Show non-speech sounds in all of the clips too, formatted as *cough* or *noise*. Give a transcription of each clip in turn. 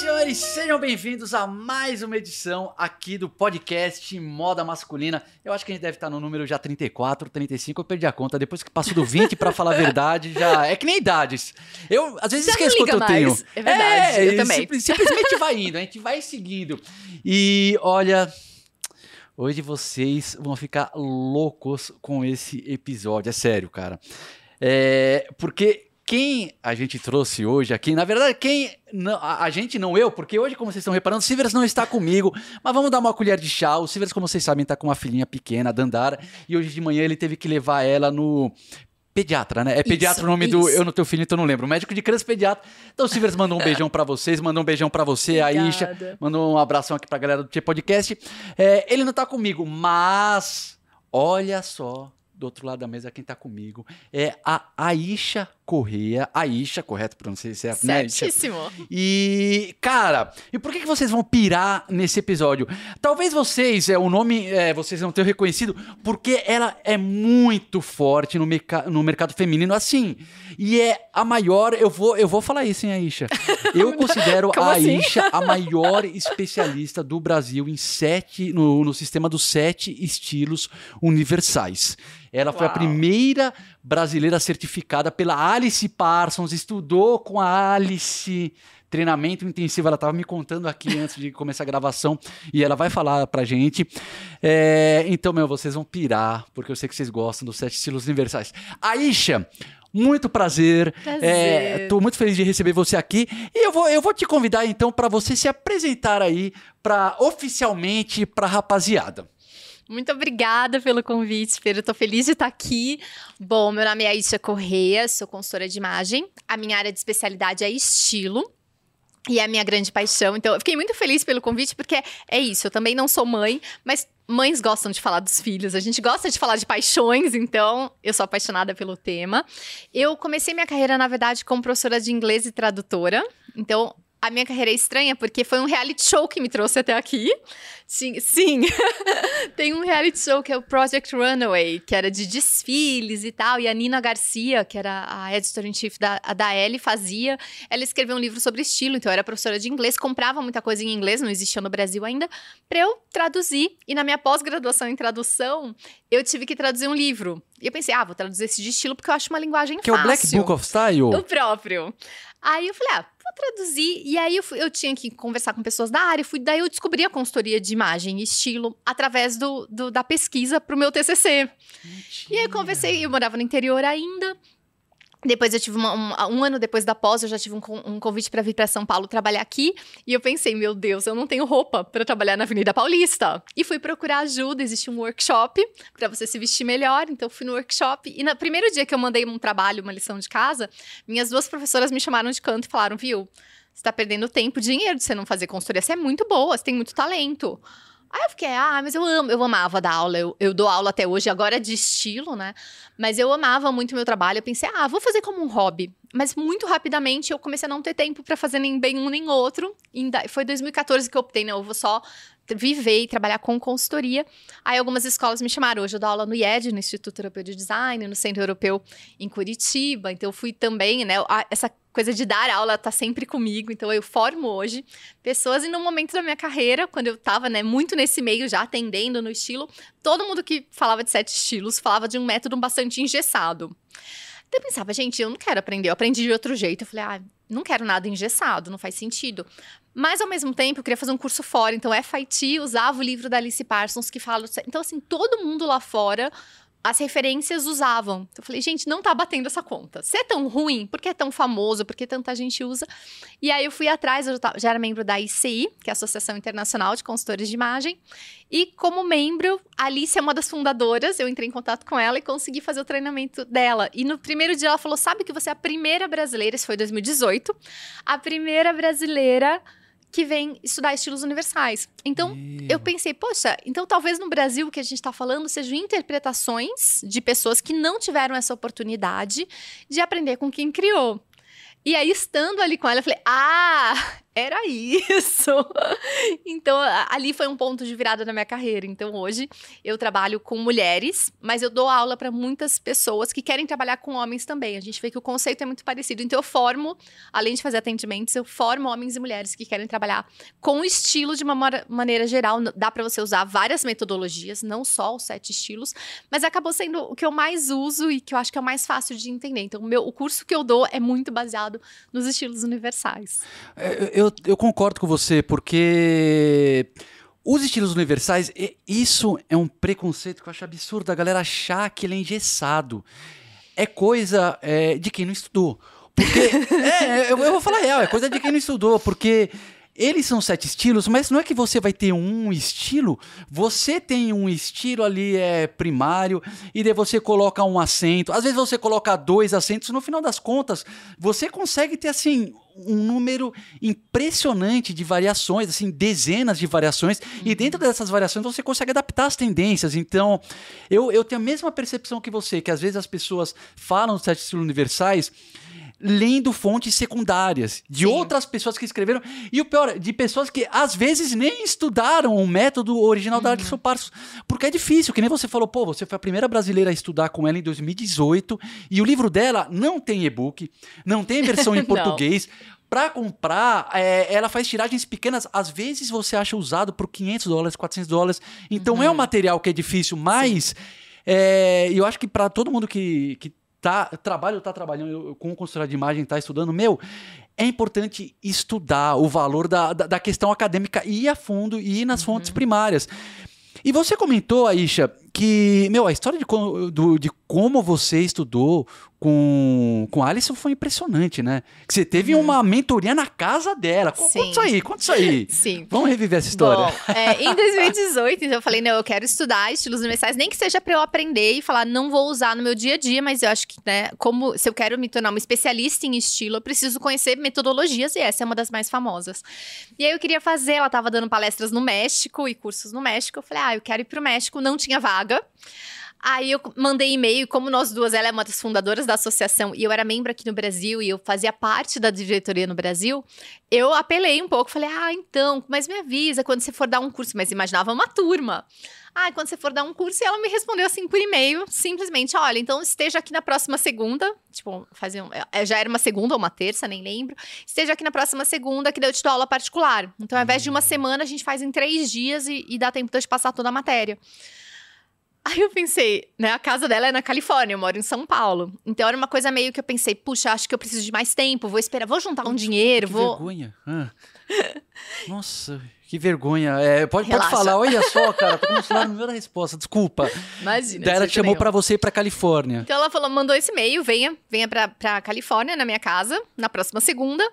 senhores, sejam bem-vindos a mais uma edição aqui do podcast Moda Masculina. Eu acho que a gente deve estar no número já 34, 35, eu perdi a conta. Depois que passo do 20, para falar a verdade, já é que nem idades. Eu às vezes Já esqueço quanto eu liga tenho. mais. É verdade, eu e também. simple- simplesmente vai indo, a gente vai seguindo. E olha, hoje vocês vão ficar loucos com esse episódio, é sério, cara. É, porque quem a gente trouxe hoje aqui, na verdade, quem. não- a, a gente, não eu, porque hoje, como vocês estão reparando, o Silvers não está comigo, mas vamos dar uma colher de chá. O Silvers, como vocês sabem, está com uma filhinha pequena, a Dandara, e hoje de manhã ele teve que levar ela no. Pediatra, né? É pediatra Isso, o nome do. isso. Eu não tenho filho, então não lembro. Médico de criança pediatra. Então o Silvers mandou um beijão pra vocês, mandou um beijão pra você, a Isha. Obrigada. Mandou um abração aqui pra galera do Tia Podcast. É, ele não tá comigo, mas olha só, do outro lado da mesa, quem tá comigo é a Aisha Correia. Aisha, correto? Pronunciei certo, né? Aisha? Certíssimo. E, cara, e por que, que vocês vão pirar nesse episódio? Talvez vocês, é, o nome, é, vocês não tenham reconhecido, porque ela é muito forte no, merca- no mercado feminino, assim. E é a maior, eu vou, eu vou falar isso, hein, Aisha? Eu *laughs* considero a assim? Aisha a maior especialista do Brasil em sete, no, no sistema dos sete estilos universais. Ela foi a Uau. primeira brasileira certificada pela Alice Parsons, estudou com a Alice. Treinamento intensivo, ela estava me contando aqui antes de começar a gravação e ela vai falar pra gente. É, então, meu, vocês vão pirar, porque eu sei que vocês gostam dos sete estilos universais. Aisha, muito prazer. Prazer. É, tô muito feliz de receber você aqui. E eu vou, eu vou te convidar, então, para você se apresentar aí pra, oficialmente pra rapaziada. Muito obrigada pelo convite, Pedro. Tô feliz de estar aqui. Bom, meu nome é Aisha Correia, sou consultora de imagem. A minha área de especialidade é estilo. E é a minha grande paixão. Então, eu fiquei muito feliz pelo convite, porque é isso. Eu também não sou mãe, mas mães gostam de falar dos filhos. A gente gosta de falar de paixões, então eu sou apaixonada pelo tema. Eu comecei minha carreira, na verdade, como professora de inglês e tradutora. Então, a minha carreira é estranha porque foi um reality show que me trouxe até aqui. Sim, sim. *laughs* tem um reality show que é o Project Runaway, que era de desfiles e tal. E a Nina Garcia, que era a editor-in-chief da, da Elle, fazia. Ela escreveu um livro sobre estilo, então eu era professora de inglês, comprava muita coisa em inglês, não existia no Brasil ainda, para eu traduzir. E na minha pós-graduação em tradução, eu tive que traduzir um livro. E eu pensei, ah, vou traduzir esse de estilo porque eu acho uma linguagem Que é o fácil. Black Book of Style. O próprio. Aí eu falei, ah, vou traduzir. E aí eu, fui- eu tinha que conversar com pessoas da área. Fui, daí eu descobri a consultoria de imagem e estilo através do, do- da pesquisa pro meu TCC. E aí eu conversei, eu morava no interior ainda. Depois eu tive uma- um, um ano depois da pós, eu já tive um, um convite para vir para São Paulo trabalhar aqui. E eu pensei, meu Deus, eu não tenho roupa para trabalhar na Avenida Paulista. E fui procurar ajuda, existe um workshop para você se vestir melhor. Então fui no workshop. E no primeiro dia que eu mandei um trabalho, uma lição de casa, minhas duas professoras me chamaram de canto e falaram, viu? Você tá perdendo tempo, dinheiro de você não fazer consultoria. Você é muito boa, você tem muito talento. Aí eu fiquei, ah, mas eu amo, eu amava dar aula, eu, eu dou aula até hoje, agora é de estilo, né? Mas eu amava muito meu trabalho, eu pensei, ah, vou fazer como um hobby. Mas muito rapidamente eu comecei a não ter tempo pra fazer nem bem um nem outro. E foi 2014 que eu optei, né? Eu vou só viver e trabalhar com consultoria. Aí algumas escolas me chamaram. Hoje eu dou aula no IED, no Instituto Europeu de Design, no Centro Europeu em Curitiba. Então eu fui também, né? Essa coisa de dar aula tá sempre comigo. Então eu formo hoje pessoas e no momento da minha carreira, quando eu tava, né, muito nesse meio já atendendo no estilo, todo mundo que falava de sete estilos falava de um método bastante engessado. Então eu pensava, gente, eu não quero aprender, eu aprendi de outro jeito. Eu falei, ah, não quero nada engessado, não faz sentido. Mas ao mesmo tempo, eu queria fazer um curso fora. Então, FIT usava o livro da Alice Parsons que fala. Então, assim, todo mundo lá fora as referências usavam. Então, eu falei, gente, não tá batendo essa conta. Se é tão ruim, por que é tão famoso? Por que tanta gente usa? E aí eu fui atrás, eu já era membro da ICI, que é a Associação Internacional de Consultores de Imagem. E como membro, a Alice é uma das fundadoras, eu entrei em contato com ela e consegui fazer o treinamento dela. E no primeiro dia ela falou: sabe que você é a primeira brasileira, isso foi 2018, a primeira brasileira que vem estudar estilos universais. Então, eu pensei, poxa, então talvez no Brasil o que a gente está falando sejam interpretações de pessoas que não tiveram essa oportunidade de aprender com quem criou. E aí, estando ali com ela, eu falei: ah, era isso. *laughs* Então, ali foi um ponto de virada na minha carreira. Então, hoje eu trabalho com mulheres, mas eu dou aula para muitas pessoas que querem trabalhar com homens também. A gente vê que o conceito é muito parecido. Então, eu formo, além de fazer atendimentos, eu formo homens e mulheres que querem trabalhar com estilo de uma maneira geral. Dá para você usar várias metodologias, não só os sete estilos, mas acabou sendo o que eu mais uso e que eu acho que é o mais fácil de entender. Então, o, meu, o curso que eu dou é muito baseado nos estilos universais. É, eu eu, eu concordo com você, porque os estilos universais, isso é um preconceito que eu acho absurdo a galera achar que ele é engessado. É coisa é, de quem não estudou. Porque. *laughs* é, eu, eu, vou falar real, é coisa de quem não estudou, porque. Eles são sete estilos, mas não é que você vai ter um estilo. Você tem um estilo ali é primário e daí você coloca um acento. Às vezes você coloca dois acentos. No final das contas, você consegue ter assim um número impressionante de variações, assim, dezenas de variações, uhum. e dentro dessas variações você consegue adaptar as tendências. Então, eu, eu tenho a mesma percepção que você, que às vezes as pessoas falam dos sete estilos universais lendo fontes secundárias de Sim. outras pessoas que escreveram. E o pior, de pessoas que às vezes nem estudaram o método original uhum. da Alison Parsons. Porque é difícil, que nem você falou, pô, você foi a primeira brasileira a estudar com ela em 2018 e o livro dela não tem e-book, não tem versão em *laughs* português. Para comprar, é, ela faz tiragens pequenas. Às vezes você acha usado por 500 dólares, 400 dólares. Então uhum. é um material que é difícil, mas é, eu acho que para todo mundo que, que tá, trabalho, tá trabalhando com consultoria de imagem, tá estudando, meu, é importante estudar o valor da, da, da questão acadêmica e ir a fundo e ir nas uhum. fontes primárias. E você comentou, Aisha, que, meu, a história de, do, de como você estudou com, com a Alison foi impressionante, né? Que você teve uhum. uma mentoria na casa dela. Sim. Conta isso aí, conta isso aí. *laughs* Sim. Vamos reviver essa história. Bom, é, em 2018, então eu falei, não, eu quero estudar estilos universais, nem que seja para eu aprender e falar, não vou usar no meu dia a dia, mas eu acho que, né, como se eu quero me tornar uma especialista em estilo, eu preciso conhecer metodologias e essa é uma das mais famosas. E aí eu queria fazer, ela estava dando palestras no México e cursos no México. Eu falei, ah, eu quero ir pro México, não tinha vaga. Aí eu mandei e-mail, como nós duas, ela é uma das fundadoras da associação e eu era membro aqui no Brasil e eu fazia parte da diretoria no Brasil, eu apelei um pouco, falei: "Ah, então, mas me avisa quando você for dar um curso", mas imaginava uma turma. Ah, quando você for dar um curso, e ela me respondeu assim por e-mail, simplesmente: olha, então esteja aqui na próxima segunda. Tipo, fazia um, é, já era uma segunda ou uma terça, nem lembro. Esteja aqui na próxima segunda, que daí eu te dou aula particular. Então, ao invés de uma hum. semana, a gente faz em três dias e, e dá tempo de eu te passar toda a matéria. Aí eu pensei, né? A casa dela é na Califórnia, eu moro em São Paulo. Então era uma coisa meio que eu pensei, puxa, acho que eu preciso de mais tempo, vou esperar, vou juntar um dinheiro, que vou. vergonha. Ah. *laughs* Nossa, que vergonha. É, pode, pode falar, olha só, *laughs* cara, tô começando a primeira resposta, desculpa. Imagina. Daí ela te chamou para você ir pra Califórnia. Então ela falou, mandou esse e-mail, venha, venha pra, pra Califórnia, na minha casa, na próxima segunda.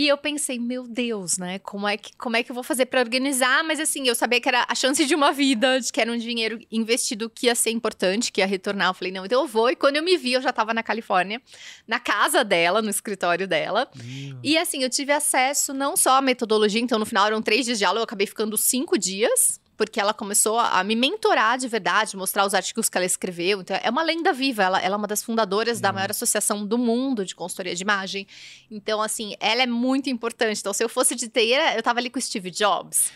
E eu pensei, meu Deus, né? Como é que, como é que eu vou fazer para organizar? Mas assim, eu sabia que era a chance de uma vida, de que era um dinheiro investido que ia ser importante, que ia retornar. Eu falei, não, então eu vou. E quando eu me vi, eu já estava na Califórnia, na casa dela, no escritório dela. Meu. E assim, eu tive acesso não só à metodologia, então no final eram três dias de aula, eu acabei ficando cinco dias porque ela começou a, me mentorar de verdade, mostrar os artigos que ela escreveu. Então, é uma lenda viva. Ela, ela é uma das fundadoras uhum. da maior associação do mundo de consultoria de imagem. Então, assim, ela é muito importante. Então, se eu fosse de TI, eu tava ali com o Steve Jobs.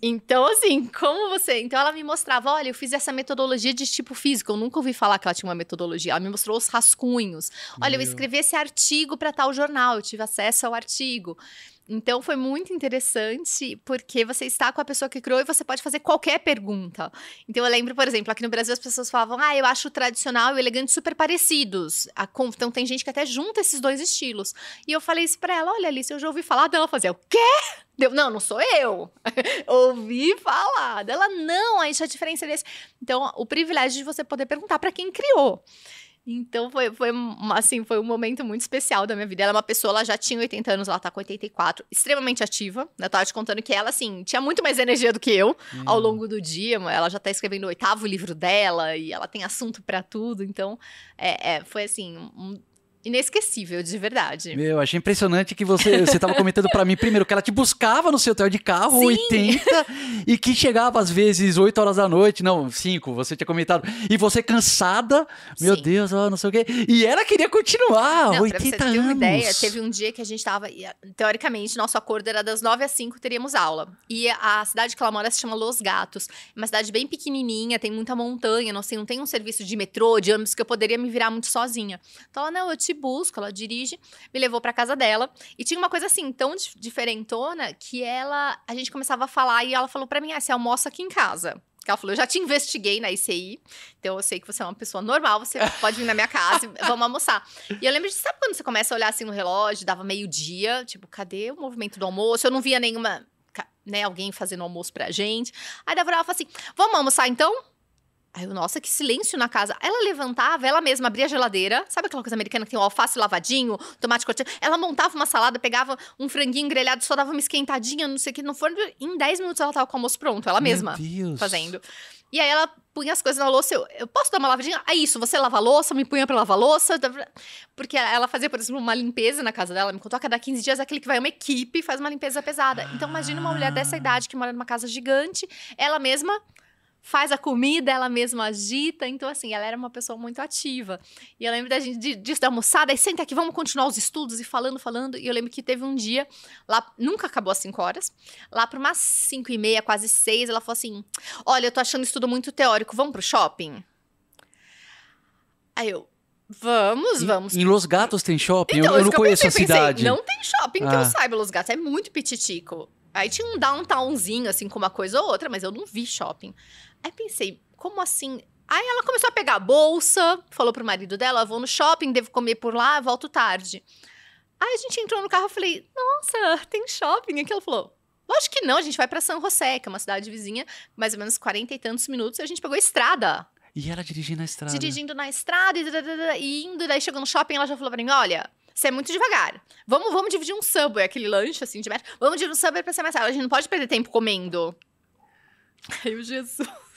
Então, assim, como você. Então, ela me mostrava: olha, eu fiz essa metodologia de tipo físico. Eu nunca ouvi falar que ela tinha uma metodologia. Ela me mostrou os rascunhos. Olha, Meu. eu escrevi esse artigo para tal jornal, eu tive acesso ao artigo. Então foi muito interessante porque você está com a pessoa que criou e você pode fazer qualquer pergunta. Então eu lembro, por exemplo, aqui no Brasil as pessoas falavam: "Ah, eu acho o tradicional e o elegante super parecidos". Então tem gente que até junta esses dois estilos. E eu falei isso para ela: "Olha, Alice, eu já ouvi falar dela fazer o quê?" Deu, não, não sou eu. *laughs* ouvi falar. Dela, não, aí a diferença é desse. Então, o privilégio de você poder perguntar para quem criou. Então foi, foi, assim, foi um momento muito especial da minha vida. Ela é uma pessoa, ela já tinha 80 anos, ela tá com 84, extremamente ativa. Eu tava te contando que ela, assim, tinha muito mais energia do que eu hum. ao longo do dia. Ela já tá escrevendo o oitavo livro dela e ela tem assunto para tudo. Então, é, é, foi assim, um, inesquecível, de verdade. Meu, achei impressionante que você você estava comentando para mim primeiro que ela te buscava no seu hotel de carro, Sim. 80, e que chegava às vezes 8 horas da noite, não, 5, você tinha comentado, e você cansada, meu Sim. Deus, ó, não sei o quê, e ela queria continuar, Não, pra 80 você ter anos. uma ideia, teve um dia que a gente tava. Teoricamente, nosso acordo era das 9 às 5 teríamos aula. E a cidade que ela mora se chama Los Gatos. É uma cidade bem pequenininha, tem muita montanha, não, sei, não tem um serviço de metrô, de ônibus que eu poderia me virar muito sozinha. Então ela, não, eu te busco, ela dirige, me levou pra casa dela. E tinha uma coisa assim, tão dif- diferentona, que ela. A gente começava a falar e ela falou pra mim: ah, você almoça aqui em casa. Que ela falou, eu já te investiguei na ICI, então eu sei que você é uma pessoa normal, você *laughs* pode vir na minha casa e vamos almoçar. E eu lembro de, sabe quando você começa a olhar assim no relógio, dava meio-dia, tipo, cadê o movimento do almoço? Eu não via nenhuma, né, alguém fazendo almoço pra gente. Aí a Débora ela fala assim: vamos almoçar então? Aí eu, nossa, que silêncio na casa. Ela levantava, ela mesma abria a geladeira. Sabe aquela coisa americana que tem o alface lavadinho, tomate cortado? Ela montava uma salada, pegava um franguinho grelhado, só dava uma esquentadinha, não sei o que, no forno. Em 10 minutos ela tava com o almoço pronto, ela mesma Meu Deus. fazendo. E aí ela punha as coisas na louça. Eu, eu posso dar uma lavadinha? Ah, isso, você lava a louça, me punha pra lavar a louça. Porque ela fazia, por exemplo, uma limpeza na casa dela. Me contou a cada 15 dias é aquele que vai uma equipe e faz uma limpeza pesada. Então imagina uma mulher dessa idade que mora numa casa gigante, ela mesma faz a comida, ela mesma agita. Então, assim, ela era uma pessoa muito ativa. E eu lembro da gente de- disso da almoçada, aí senta aqui, vamos continuar os estudos e falando, falando. E eu lembro que teve um dia, lá, nunca acabou às 5 horas, lá para umas 5 e meia, quase 6, ela falou assim: Olha, eu tô achando isso tudo muito teórico, vamos pro shopping? Aí eu, vamos, vamos. Em Los Gatos tem shopping? Então, eu, eu não que eu conheço pensei, a pensei, cidade. não tem shopping que Ah. eu saiba, Los Gatos. É muito pititico. Aí tinha um downtownzinho, assim, com uma coisa ou outra, mas eu não vi shopping. Aí pensei, como assim? Aí ela começou a pegar a bolsa, falou pro marido dela, vou no shopping, devo comer por lá, volto tarde. Aí a gente entrou no carro, eu falei, nossa, tem shopping aqui. Ela falou, lógico que não, a gente vai pra San José, que é uma cidade vizinha, mais ou menos 40 e tantos minutos, e a gente pegou a estrada E ela dirigindo na estrada. dirigindo na estrada e, e indo, daí chegou no shopping, ela já falou pra mim, olha, você é muito devagar. Vamos, vamos dividir um Subway, aquele lanche, assim, de metro. Vamos dividir um Subway pra ser mais rápido. A gente não pode perder tempo comendo. *laughs* Ai, o Jesus.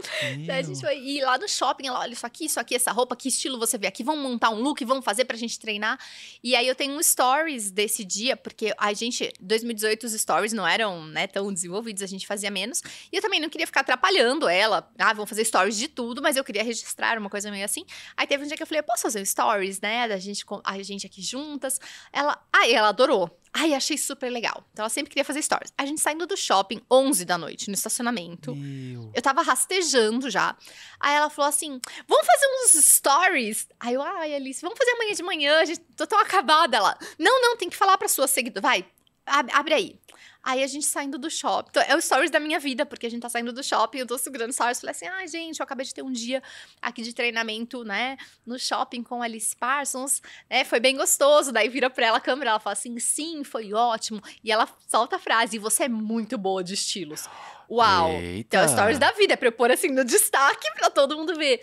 *laughs* Daí a gente foi ir lá no shopping, ela, olha isso aqui, isso aqui, essa roupa, que estilo você vê aqui, vamos montar um look, vamos fazer pra gente treinar. E aí eu tenho um stories desse dia, porque a gente, 2018 os stories não eram, né, tão desenvolvidos, a gente fazia menos. E eu também não queria ficar atrapalhando ela. Ah, vamos fazer stories de tudo, mas eu queria registrar uma coisa meio assim. Aí teve um dia que eu falei, eu posso fazer um stories, né, da gente, com- a gente aqui juntas. Ela, aí ela adorou. Ai, achei super legal. Então ela sempre queria fazer stories. A gente saindo do shopping, 11 da noite, no estacionamento. Meu. Eu tava rastejando já. Aí ela falou assim: vamos fazer uns stories? Aí eu, ai, Alice, vamos fazer amanhã de manhã, a gente tô tão acabada. Ela, não, não, tem que falar pra sua seguidora. Vai, abre aí. Aí a gente saindo do shopping. Então, é o stories da minha vida, porque a gente tá saindo do shopping, eu tô segurando stories. Falei assim: ai, gente, eu acabei de ter um dia aqui de treinamento, né, no shopping com Alice Parsons, né? Foi bem gostoso. Daí vira pra ela a câmera, ela fala assim: sim, foi ótimo. E ela solta a frase: você é muito boa de estilos. Uau! Eita. Então, stories da vida, é pra eu pôr assim no destaque pra todo mundo ver.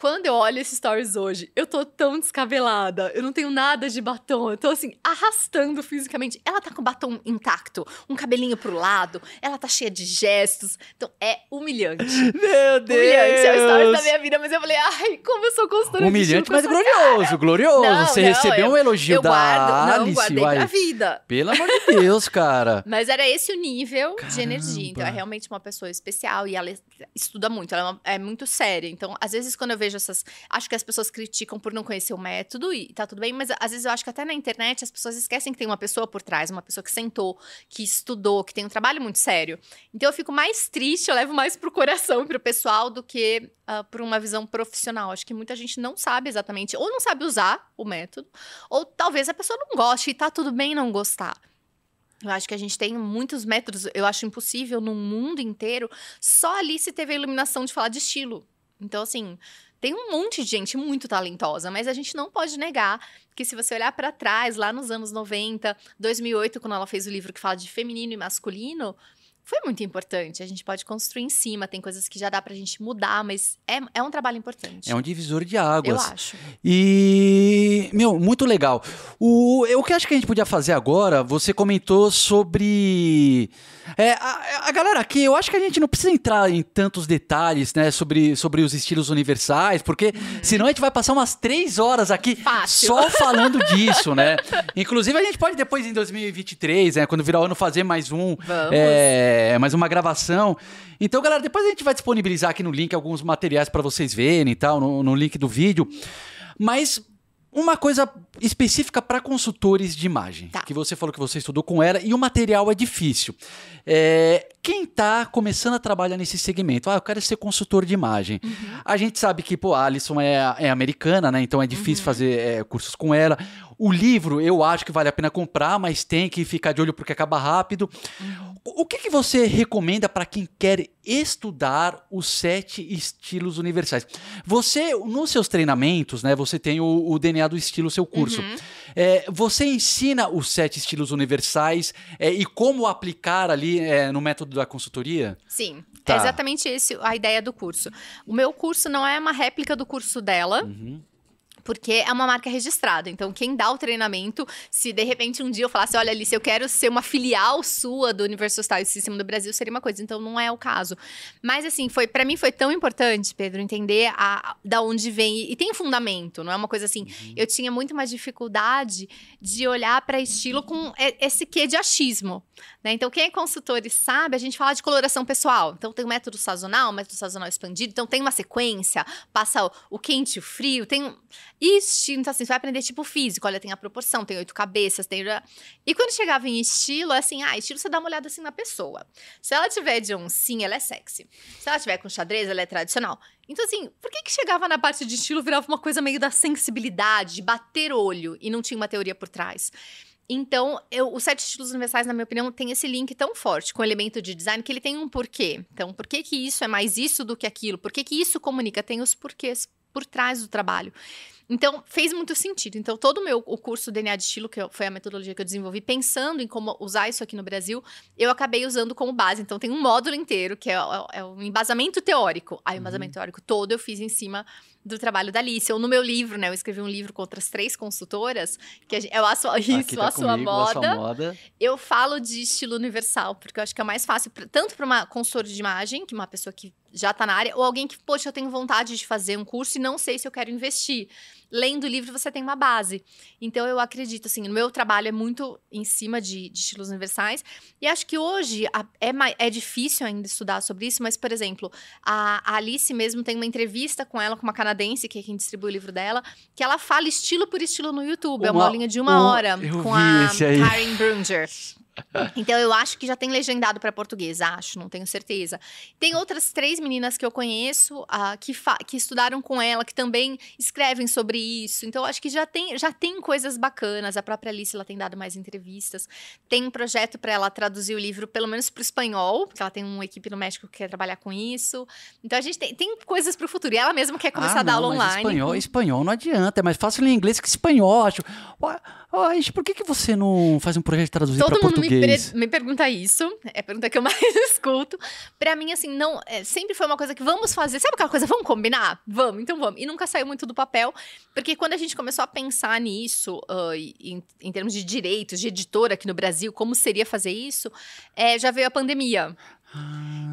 Quando eu olho esses stories hoje, eu tô tão descabelada, eu não tenho nada de batom, eu tô assim, arrastando fisicamente. Ela tá com o batom intacto, um cabelinho pro lado, ela tá cheia de gestos, então é humilhante. *laughs* Meu Deus! Humilhante, é o stories da minha vida, mas eu falei, ai, como eu sou constante. Humilhante, mas glorioso, glorioso. Não, Você não, recebeu eu- um elogio Eu da guardo, não, Alice, guardei uai. pra vida. Pelo amor de Deus, cara. *laughs* Mas era esse o nível de energia. Então, é Caramba. realmente uma pessoa especial e ela estuda muito, ela é, é muito séria. Então, às vezes, quando eu vejo essas. Acho que as pessoas criticam por não conhecer o método e tá tudo bem, mas às vezes eu acho que até na internet as pessoas esquecem que tem uma pessoa por trás, uma pessoa que sentou, que estudou, que tem um trabalho muito sério. Então, eu fico mais triste, eu levo mais pro coração e pro pessoal do que ah, por uma visão profissional. Acho que muita gente não sabe exatamente, ou não sabe usar o método, ou talvez a pessoa não goste e tá tudo bem não gostar. Eu acho que a gente tem muitos métodos, eu acho impossível no mundo inteiro. Só ali se teve a iluminação de falar de estilo. Então, assim, tem um monte de gente muito talentosa, mas a gente não pode negar que se você olhar pra trás, lá nos anos 90, 2008, quando ela fez o livro que fala de feminino e masculino, foi muito importante. A gente pode construir em cima, tem coisas que já dá pra gente mudar, mas é, é um trabalho importante. É um divisor de eu águas. acho. E meu, muito legal. O, o que eu acho que a gente podia fazer agora, você comentou sobre. É, a, a, galera aqui, eu acho que a gente não precisa entrar em tantos detalhes, né, sobre, sobre os estilos universais, porque uhum. senão a gente vai passar umas três horas aqui Fácil. só falando *laughs* disso, né? Inclusive, a gente pode depois, em 2023, né, quando virar o ano, fazer mais um. É, mais uma gravação. Então, galera, depois a gente vai disponibilizar aqui no link alguns materiais para vocês verem e tal, no, no link do vídeo. Mas uma coisa específica para consultores de imagem, tá. que você falou que você estudou com ela e o material é difícil. É, quem está começando a trabalhar nesse segmento, ah, eu quero ser consultor de imagem. Uhum. A gente sabe que, pô, a Alison é, é americana, né? Então é difícil uhum. fazer é, cursos com ela. O livro eu acho que vale a pena comprar, mas tem que ficar de olho porque acaba rápido. Uhum. O que, que você recomenda para quem quer estudar os sete estilos universais? Você, nos seus treinamentos, né? Você tem o, o DNA do estilo, seu curso. Uhum. É, você ensina os sete estilos universais é, e como aplicar ali é, no método da consultoria? Sim. Tá. É exatamente esse a ideia do curso. O meu curso não é uma réplica do curso dela. Uhum porque é uma marca registrada. Então, quem dá o treinamento, se de repente um dia eu falasse, olha, Alice, eu quero ser uma filial sua do Universal Style System do Brasil, seria uma coisa. Então, não é o caso. Mas, assim, foi para mim foi tão importante, Pedro, entender a, da onde vem. E tem fundamento, não é uma coisa assim. Uhum. Eu tinha muito mais dificuldade de olhar para estilo com esse quê de achismo. Né? Então, quem é consultor e sabe, a gente fala de coloração pessoal. Então, tem o método sazonal, o método sazonal expandido. Então, tem uma sequência, passa o, o quente e o frio. Tem estilo, então assim, você vai aprender tipo físico, olha, tem a proporção, tem oito cabeças, tem. E quando chegava em estilo, é assim, ah, estilo você dá uma olhada assim na pessoa. Se ela tiver de oncinha, ela é sexy. Se ela tiver com xadrez, ela é tradicional. Então, assim, por que que chegava na parte de estilo virava uma coisa meio da sensibilidade, de bater olho e não tinha uma teoria por trás? Então, eu, os sete estilos universais, na minha opinião, tem esse link tão forte com o elemento de design que ele tem um porquê. Então, por que que isso é mais isso do que aquilo? Por que que isso comunica? Tem os porquês por trás do trabalho. Então, fez muito sentido. Então, todo o meu o curso DNA de estilo, que foi a metodologia que eu desenvolvi, pensando em como usar isso aqui no Brasil, eu acabei usando como base. Então, tem um módulo inteiro, que é, é, é um embasamento teórico. Aí, o embasamento uhum. teórico todo eu fiz em cima do trabalho da Alice. Ou no meu livro, né? Eu escrevi um livro com outras três consultoras, que é a sua, isso, tá a, sua comigo, moda. a sua moda. Eu falo de estilo universal, porque eu acho que é mais fácil, tanto para uma consultora de imagem, que é uma pessoa que já está na área, ou alguém que, poxa, eu tenho vontade de fazer um curso e não sei se eu quero investir. Lendo o livro, você tem uma base. Então, eu acredito, assim, no meu trabalho é muito em cima de, de estilos universais. E acho que hoje a, é, é difícil ainda estudar sobre isso, mas, por exemplo, a, a, Alice mesmo tem uma entrevista com ela, com uma canadense, que é quem distribui o livro dela, que ela fala estilo por estilo no YouTube. Uma, é uma aulinha de uma hora com a Karen Brunger. Então eu acho que já tem legendado para português, acho, não tenho certeza. Tem outras três meninas que eu conheço uh, que, que estudaram com ela, que também escrevem sobre isso. Então eu acho que já tem, já tem coisas bacanas. A própria Alice ela tem dado mais entrevistas. Tem um projeto para ela traduzir o livro, pelo menos para o espanhol, porque ela tem uma equipe no México que quer trabalhar com isso. Então a gente tem, tem coisas para o futuro. E ela mesma quer começar ah, a dar aula online. Espanhol, espanhol não adianta, é mais fácil ler inglês que espanhol, acho. Oh, por que, que você não faz um projeto de traduzir para português? Me, me pergunta isso, é a pergunta que eu mais *laughs* escuto. Para mim, assim, não, é, sempre foi uma coisa que vamos fazer. Sabe aquela coisa, vamos combinar? Vamos, então vamos. E nunca saiu muito do papel, porque quando a gente começou a pensar nisso, uh, em, em, termos de direitos, de editora aqui no Brasil, como seria fazer isso, é, já veio a pandemia.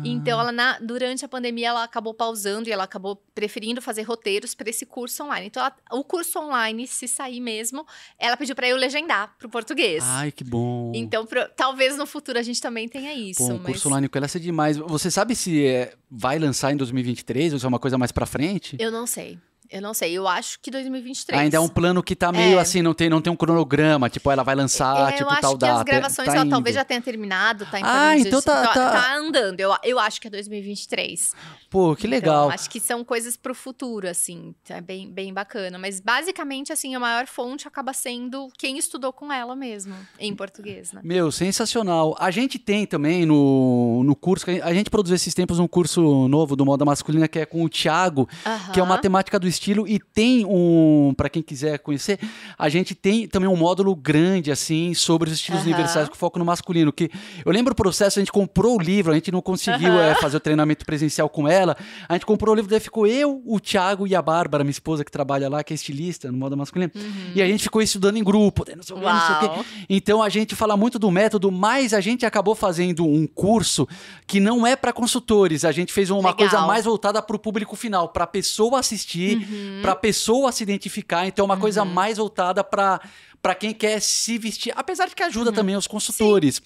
Então, ela na, durante a pandemia, ela acabou pausando e ela acabou preferindo fazer roteiros para esse curso online. Então, ela, o curso online, se sair mesmo, ela pediu para eu legendar para o português. Ai, que bom. Então, pro, talvez no futuro a gente também tenha isso. Bom, o curso online com ela ser demais. Você sabe se é, vai lançar em 2023 ou se é uma coisa mais para frente? Eu não sei. Eu não sei, eu acho que 2023. Ainda é um plano que tá meio é. assim, não tem, não tem um cronograma, tipo, ela vai lançar, é, tipo, tal data. Eu acho que as gravações tá ela talvez já tenha terminado, tá em Ah, então tá, tá, tá... andando. Eu, eu acho que é 2023. Pô, que então, legal. Então, acho que são coisas pro futuro, assim, é bem, bem bacana. Mas basicamente, assim, a maior fonte acaba sendo quem estudou com ela mesmo, em português, né? Meu, sensacional. A gente tem também no, no curso, a gente produziu esses tempos um curso novo do Moda Masculina, que é com o Thiago, uh -huh. que é o Matemática do estilo e tem um, para quem quiser conhecer, a gente tem também um módulo grande assim sobre os estilos Aham. universais com foco no masculino, que eu lembro o processo, a gente comprou o livro, a gente não conseguiu Aham. é, fazer o treinamento presencial com ela, a gente comprou o livro, daí ficou eu, o Thiago e a Bárbara, minha esposa que trabalha lá, que é estilista no moda masculino, e a gente ficou estudando em grupo, não sei não sei o quê. Então a gente fala muito do método, mas a gente acabou fazendo um curso que não é para consultores. A gente fez uma Legal. coisa mais voltada para o público final, para a pessoa assistir, Uhum. Para a pessoa se identificar. Então é uma coisa mais voltada para para quem quer se vestir, apesar de que ajuda também os consultores.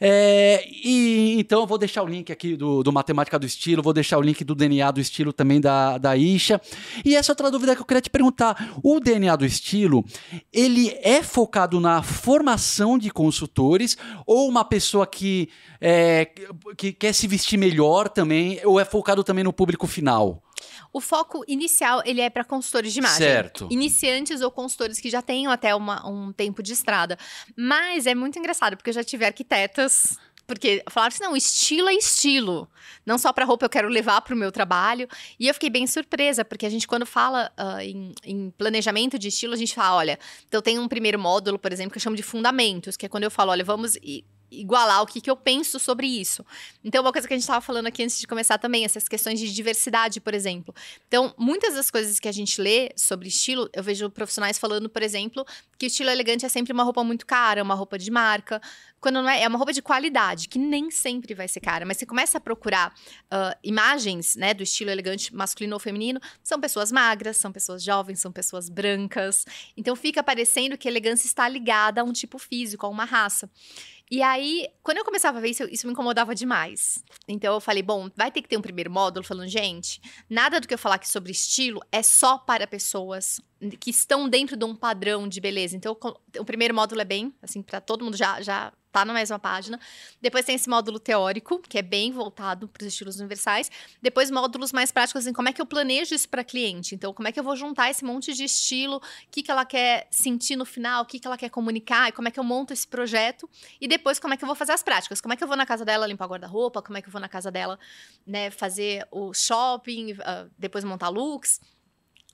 É, e então eu vou deixar o link aqui do, do Matemática do Estilo, vou deixar o link do DNA do Estilo também da, da Isha. E essa outra dúvida que eu queria te perguntar: o DNA do Estilo, ele é focado na formação de consultores ou uma pessoa que, é, que quer se vestir melhor também, ou é focado também no público final? O foco inicial, ele é para consultores de imagem. Certo. Iniciantes ou consultores que já tenham até uma- um tempo de estrada. Mas é muito engraçado, porque eu já tive arquitetas... Porque falaram assim, não, estilo é estilo. Não só para roupa eu quero levar para o meu trabalho. E eu fiquei bem surpresa, porque a gente, quando fala ah, em, em planejamento de estilo, a gente fala, olha, então tem um primeiro módulo, por exemplo, que eu chamo de fundamentos, que é quando eu falo, olha, vamos igualar o que, que eu penso sobre isso. Então, uma coisa que a gente estava falando aqui antes de começar também, essas questões de diversidade, por exemplo. Então, muitas das coisas que a gente lê sobre estilo, eu vejo profissionais falando, por exemplo, que o estilo elegante é sempre uma roupa muito cara, uma roupa de marca. Quando não é, é uma roupa de qualidade, que nem sempre vai ser cara. Mas você começa a procurar ah, imagens né, do estilo elegante masculino ou feminino, são pessoas magras, são pessoas jovens, são pessoas brancas. Então fica parecendo que elegância está ligada a um tipo físico, a uma raça. E aí, quando eu começava a ver isso, isso me incomodava demais. Então eu falei, bom, vai ter que ter um primeiro módulo falando, gente, nada do que eu falar aqui sobre estilo é só para pessoas que estão dentro de um padrão de beleza. Então, o primeiro módulo é bem, assim, para todo mundo já, já tá na mesma página. Depois tem esse módulo teórico, que é bem voltado para os estilos universais. Depois, módulos mais práticos, assim, como é que eu planejo isso para cliente? Então, como é que eu vou juntar esse monte de estilo, o que, que ela quer sentir no final, o que, que ela quer comunicar, e como é que eu monto esse projeto. E depois, como é que eu vou fazer as práticas? Como é que eu vou na casa dela limpar guarda-roupa? Como é que eu vou na casa dela, né, fazer o shopping, ah, depois montar looks?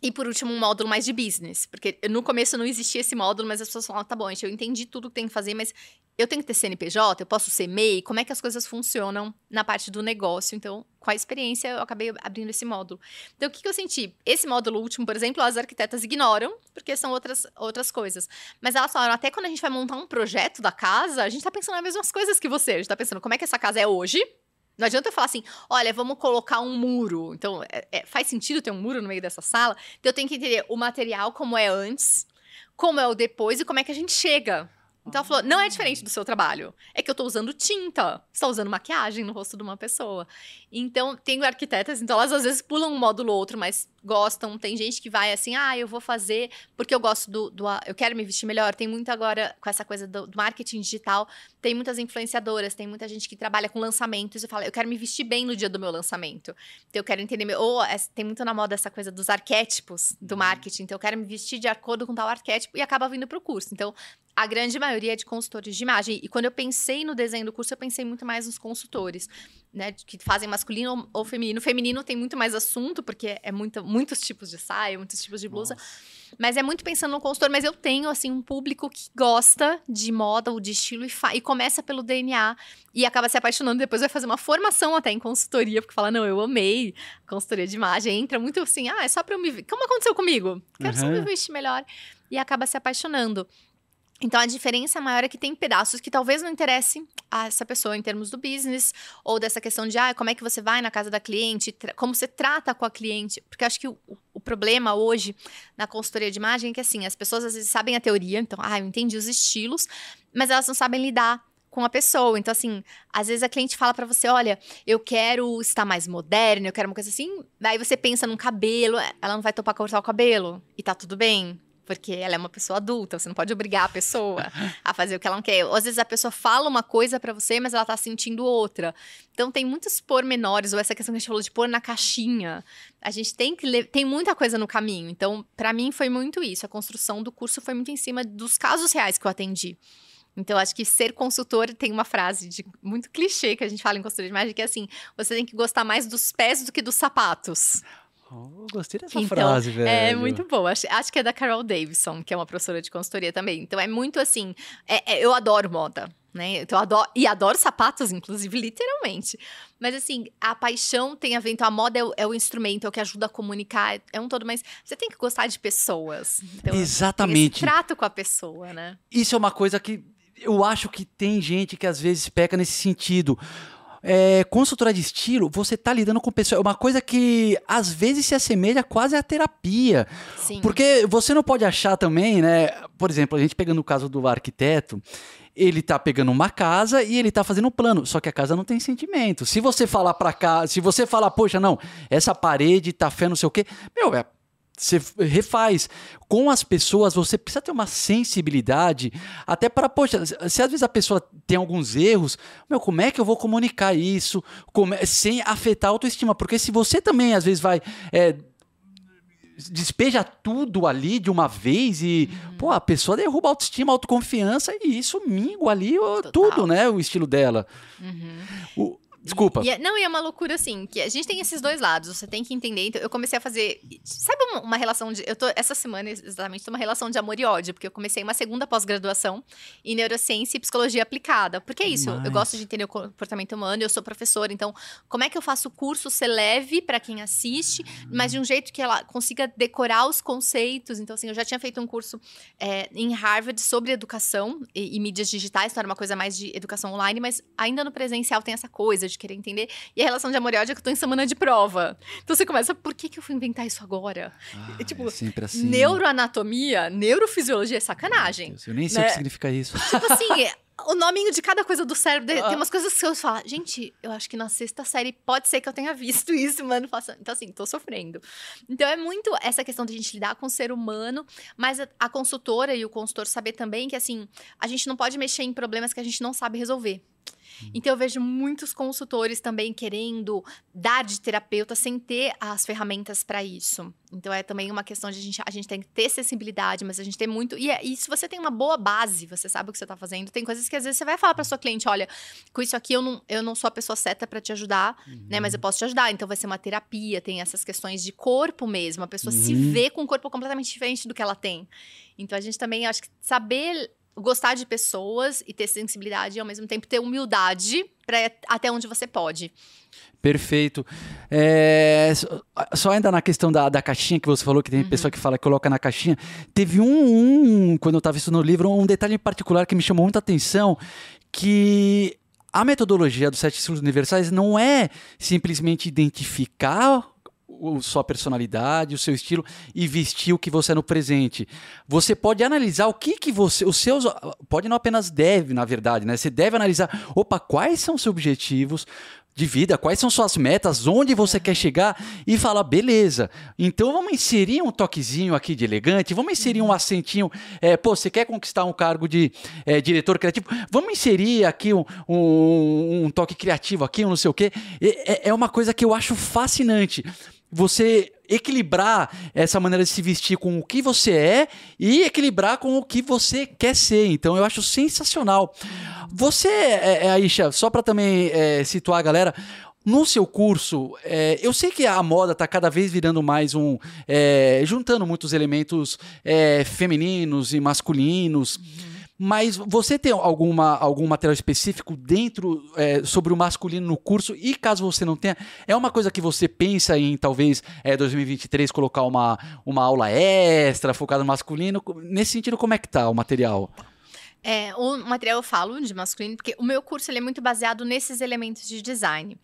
E por último, um módulo mais de business. Porque no começo não existia esse módulo, mas as pessoas falavam, tá bom, gente, eu entendi tudo que tem que fazer, mas eu tenho que ter CNPJ, eu posso ser MEI, como é que as coisas funcionam na parte do negócio? Então, com a experiência, eu acabei abrindo esse módulo. Então, o que, que eu senti? Esse módulo último, por exemplo, as arquitetas ignoram, porque são outras, outras coisas. Mas elas falaram, até quando a gente vai montar um projeto da casa, a gente tá pensando nas mesmas coisas que você. A gente tá pensando como é que essa casa é hoje, não adianta eu falar assim, olha, vamos colocar um muro. Então, é- é- faz sentido ter um muro no meio dessa sala? Então, eu tenho que entender o material, como é antes, como é o depois e como é que a gente chega. Então, ela falou, não é diferente do seu trabalho. É que eu tô usando tinta. Você tá usando maquiagem no rosto de uma pessoa. Então, tenho arquitetas, então elas às vezes pulam um módulo ou outro, mas gostam. Tem gente que vai assim, ah, eu vou fazer porque eu gosto do, do eu quero me vestir melhor. Tem muito agora com essa coisa do, do marketing digital, tem muitas influenciadoras, tem muita gente que trabalha com lançamentos e fala, eu quero me vestir bem no dia do meu lançamento. Então eu quero entender, meu- ou é- tem muito na moda essa coisa dos arquétipos do marketing. Então eu quero me vestir de acordo com tal arquétipo e acaba vindo pro curso. Então a grande maioria é de consultores de imagem. E quando eu pensei no desenho do curso, eu pensei muito mais nos consultores, né? Que fazem masculino ou, feminino. Feminino tem muito mais assunto, porque é muita, muitos tipos de saia, muitos tipos de blusa. Mas é muito pensando no consultor. Mas eu tenho, assim, um público que gosta de moda ou de estilo e, e começa pelo DNA e acaba se apaixonando. Depois vai fazer uma formação até em consultoria, porque fala: Não, eu amei consultoria de imagem. Entra muito assim: Ah, é só pra eu me. ver. Como aconteceu comigo? Quero só Uhum. me vestir melhor. E acaba se apaixonando. Então a diferença maior é que tem pedaços que talvez não interesse a essa pessoa em termos do business ou dessa questão de ah, como é que você vai na casa da cliente, como você trata com a cliente, porque acho que o, o- problema hoje na consultoria de imagem é que assim, as pessoas às vezes sabem a teoria, então, ah, eu entendi os estilos, mas elas não sabem lidar com a pessoa. Então, assim, às vezes a cliente fala pra você: olha, eu quero estar mais moderna, eu quero uma coisa assim. Aí você pensa num cabelo, ela não vai topar cortar o cabelo. E tá tudo bem. Porque ela é uma pessoa adulta, você não pode obrigar a pessoa a fazer o que ela não quer. Às vezes a pessoa fala uma coisa pra você, mas ela tá sentindo outra. Então tem muitos pormenores, ou essa questão que a gente falou de pôr na caixinha. A gente tem que tem muita coisa no caminho. Então, pra mim foi muito isso. A construção do curso foi muito em cima dos casos reais que eu atendi. Então, acho que ser consultor tem uma frase de muito clichê que a gente fala em consultoria de imagem, que é assim: você tem que gostar mais dos pés do que dos sapatos. Oh, gostei dessa Então, frase, velho. É muito boa. Acho, acho que é da Carol Davidson, que é uma professora de consultoria também. Então é muito assim. é- é- eu adoro moda. Né? Então, adoro, e adoro sapatos, inclusive, *laughs* literalmente. Mas, assim, a paixão tem a ver. Então, a moda é o, é o instrumento, é o que ajuda a comunicar, é um todo. Mas você tem que gostar de pessoas. Então, Exatamente. trato com a pessoa, né? Isso é uma coisa que eu acho que tem gente que às vezes peca nesse sentido. É, consultora de estilo, você tá lidando com pessoas. É uma coisa que às vezes se assemelha quase à terapia. Sim. Porque você não pode achar também, né? Por exemplo, a gente pegando o caso do arquiteto, ele tá pegando uma casa e ele tá fazendo um plano, só que a casa não tem sentimento. Se você falar pra cá, se você falar, poxa, não, essa parede tá fé, não sei o quê, meu, é. Você refaz. Com as pessoas, você precisa ter uma sensibilidade, até para, poxa, se às vezes a pessoa tem alguns erros, meu, como é que eu vou comunicar isso como sem afetar a autoestima? Porque se você também, às vezes, vai. é, despeja tudo ali de uma vez e, pô, a pessoa derruba a autoestima, a autoconfiança e isso mingua ali Total. tudo, né? O estilo dela. Uhum. O- desculpa. E é- não, e é uma loucura assim, que a gente tem esses dois lados, você tem que entender. Então, eu comecei a fazer. Sabe uma, uma relação de. Eu tô, essa semana, exatamente, tô uma relação de amor e ódio, porque eu comecei uma segunda pós-graduação em neurociência e psicologia aplicada. Porque é isso, Demais. eu gosto de entender o comportamento humano, eu sou professora, então, como é que eu faço o curso ser leve para quem assiste, mas de um jeito que ela consiga decorar os conceitos? Então, assim, eu já tinha feito um curso é, em Harvard sobre educação e, e mídias digitais, então era uma coisa mais de educação online, mas ainda no presencial tem essa coisa de querer entender. E a relação de amor e ódio é que eu tô em semana de prova. Então você começa, por que, que eu fui inventar isso agora? Ah, tipo, é sempre assim. Neuroanatomia, neurofisiologia é sacanagem. Deus, eu nem sei o né? que significa isso. Tipo assim, *laughs* o nominho de cada coisa do cérebro. Ah. Tem umas coisas que eu falo, gente, eu acho que na sexta série pode ser que eu tenha visto *laughs* isso, mano. Então, assim, tô sofrendo. Então, é muito essa questão de a gente lidar com o ser humano, mas a, a consultora e o consultor saber também que, assim, a gente não pode mexer em problemas que a gente não sabe resolver. Então, eu vejo muitos consultores também querendo dar de terapeuta sem ter as ferramentas para isso. Então, é também uma questão de a gente, a gente tem que ter sensibilidade, mas a gente tem muito. E, é- e se você tem uma boa base, você sabe o que você tá fazendo, tem coisas que às vezes você vai falar para sua cliente: olha, com isso aqui eu não, eu não sou a pessoa certa para te ajudar, né? Mas eu posso te ajudar. Então, vai ser uma terapia, tem essas questões de corpo mesmo. A pessoa se Uhum. vê com um corpo completamente diferente do que ela tem. Então, a gente também, acho que saber gostar de pessoas e ter sensibilidade e ao mesmo tempo ter humildade para até onde você pode. Perfeito. É, só- ainda na questão da, da caixinha que você falou, que tem Uhum. pessoa que fala que coloca na caixinha. Teve um, um, quando eu estava estudando o livro, um detalhe em particular que me chamou muita atenção, que a metodologia dos sete estilos universais não é simplesmente identificar o- sua personalidade, o seu estilo e vestir o que você é no presente. Você pode analisar o que que você, os seus, pode não apenas deve, na verdade, né? Você deve analisar, opa, quais são os seus objetivos de vida, quais são suas metas, onde você quer chegar e falar, beleza, então vamos inserir um toquezinho aqui de elegante, vamos inserir um acentinho, é, pô, você quer conquistar um cargo de é, diretor criativo, vamos inserir aqui um, um- um toque criativo aqui, um não sei o quê. É- é- é uma coisa que eu acho fascinante. Você equilibrar essa maneira de se vestir com o que você é e equilibrar com o que você quer ser. Então eu acho sensacional. Você, é, é, Aisha, só para também é, situar a galera, no seu curso, é, eu sei que a moda está cada vez virando mais um. é, juntando muitos elementos é, femininos e masculinos. Mas você tem alguma, algum material específico dentro é, sobre o masculino no curso? E caso você não tenha, é uma coisa que você pensa em talvez é, 2023 colocar uma, uma aula extra focada no masculino? Nesse sentido, como é que tá o material? É, o material eu falo de masculino, porque o meu curso ele é muito baseado nesses elementos de design.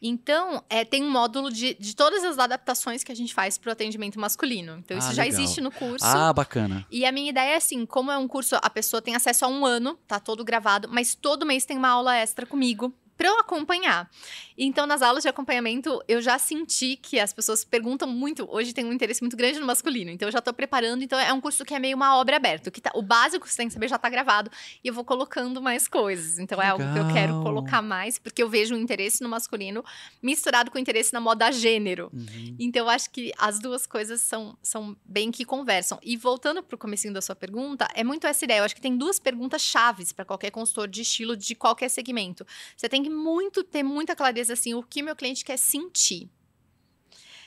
Então, é, tem um módulo de, de todas as adaptações que a gente faz para o atendimento masculino. Então, Ah, isso já legal. existe no curso. Ah, bacana. E a minha ideia é assim, como é um curso, a pessoa tem acesso a um ano, tá todo gravado, mas todo mês tem uma aula extra comigo para eu acompanhar. Então, nas aulas de acompanhamento, eu já senti que as pessoas perguntam muito. Hoje tem um interesse muito grande no masculino, então eu já tô preparando. Então, é um curso que é meio uma obra aberta. O, que tá- o básico que você tem que saber já tá gravado e eu vou colocando mais coisas. Então, é algo que eu quero Legal. colocar mais, porque eu vejo um interesse no masculino misturado com interesse na moda gênero. Então, eu acho que as duas coisas são, são bem que conversam. E voltando para o comecinho da sua pergunta, é muito essa ideia. Eu acho que tem duas perguntas chaves para qualquer consultor de estilo de qualquer segmento. Você tem que muito ter muita clareza assim, o que meu cliente quer sentir.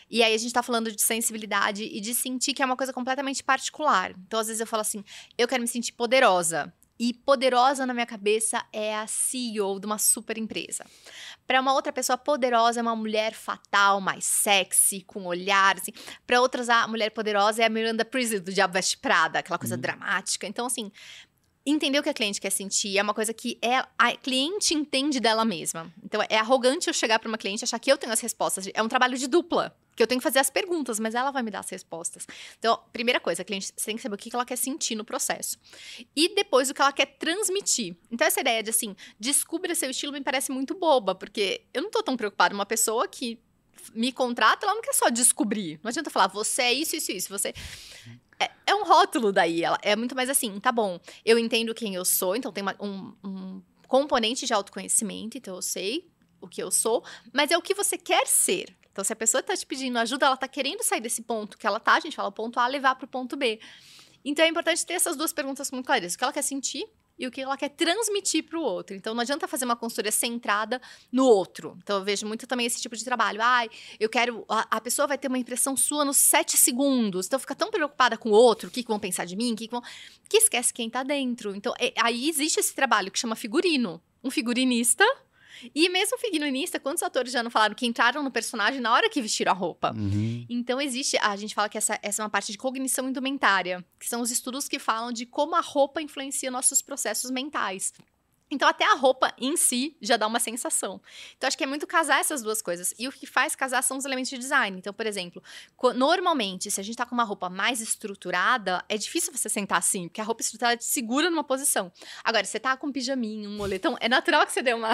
E aí a gente tá falando de sensibilidade e de sentir que é uma coisa completamente particular. Então, às vezes eu falo assim, eu quero me sentir poderosa. E poderosa na minha cabeça é a CEO de uma super empresa. Para uma outra pessoa, poderosa é uma mulher fatal, mais sexy, com olhar, assim. Para outras, a mulher poderosa é a Miranda Priestly do Diabo Veste Prada, aquela coisa uhum. dramática. Então, assim, entender o que a cliente quer sentir é uma coisa que é, a cliente entende dela mesma. Então, é arrogante eu chegar para uma cliente e achar que eu tenho as respostas. É um trabalho de dupla. Que eu tenho que fazer as perguntas, mas ela vai me dar as respostas. Então, primeira coisa, a cliente tem que saber o que ela quer sentir no processo. E depois o que ela quer transmitir. Então, essa ideia de assim, descubra seu estilo me parece muito boba, porque eu não tô tão preocupada. Uma pessoa que me contrata, ela não quer só descobrir. Não adianta falar, você é isso, isso, isso. Você. É, é, um rótulo daí. Ela é muito mais assim, tá bom. Eu entendo quem eu sou, então tem uma, um, um componente de autoconhecimento, então eu sei o que eu sou, mas é o que você quer ser. Então, se a pessoa está te pedindo ajuda, ela está querendo sair desse ponto que ela tá, a gente fala ponto A, levar para o ponto B. Então, é importante ter essas duas perguntas muito claras. O que ela quer sentir e o que ela quer transmitir para o outro. Então, não adianta fazer uma consultoria centrada no outro. Então, eu vejo muito também esse tipo de trabalho. Ai, eu quero. A, a pessoa vai ter uma impressão sua nos sete segundos. Então, fica tão preocupada com o outro, o que, que vão pensar de mim, o que, que vão. que esquece quem está dentro. Então, é, aí existe esse trabalho que chama figurino. Um figurinista e mesmo figurinista, quantos atores já não falaram que entraram no personagem na hora que vestiram a roupa? Uhum. Então existe, a gente fala que essa, essa é uma parte de cognição indumentária, que são os estudos que falam de como a roupa influencia nossos processos mentais. Então, até a roupa em si já dá uma sensação. Então, acho que é muito casar essas duas coisas. E o que faz casar são os elementos de design. Então, por exemplo, normalmente, se a gente tá com uma roupa mais estruturada, é difícil você sentar assim, porque a roupa estruturada te segura numa posição. Agora, você tá com um pijaminho, um moletom, é natural que você dê uma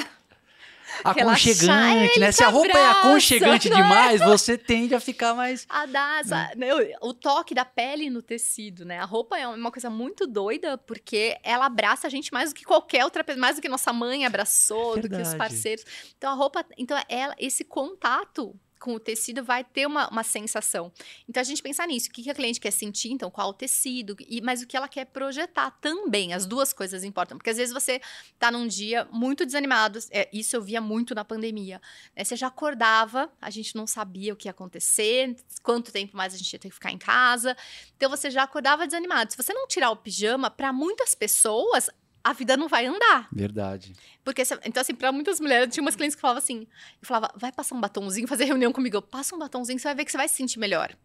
aconchegante, né? Se a roupa é abraça, é aconchegante é? *laughs* demais, você tende a ficar mais. A dar, né? o toque da pele no tecido, né? A roupa é uma coisa muito doida, porque ela abraça a gente mais do que qualquer outra pessoa, mais do que nossa mãe abraçou, Verdade. do que os parceiros. Então a roupa, então ela, esse contato com o tecido vai ter uma, uma sensação. Então a gente pensar nisso, o que, que a cliente quer sentir, então qual o tecido, e, mas o que ela quer projetar também, as duas coisas importam, porque às vezes você tá num dia muito desanimado, é, isso eu via muito na pandemia, né? você já acordava, a gente não sabia o que ia acontecer, quanto tempo mais a gente ia ter que ficar em casa, então você já acordava desanimado. Se você não tirar o pijama, para muitas pessoas a vida não vai andar. Verdade. Porque, então, assim, pra muitas mulheres, tinha umas clientes que falavam assim: eu falava, vai passar um batomzinho, fazer reunião comigo. Eu, passa um batomzinho, você vai ver que você vai se sentir melhor.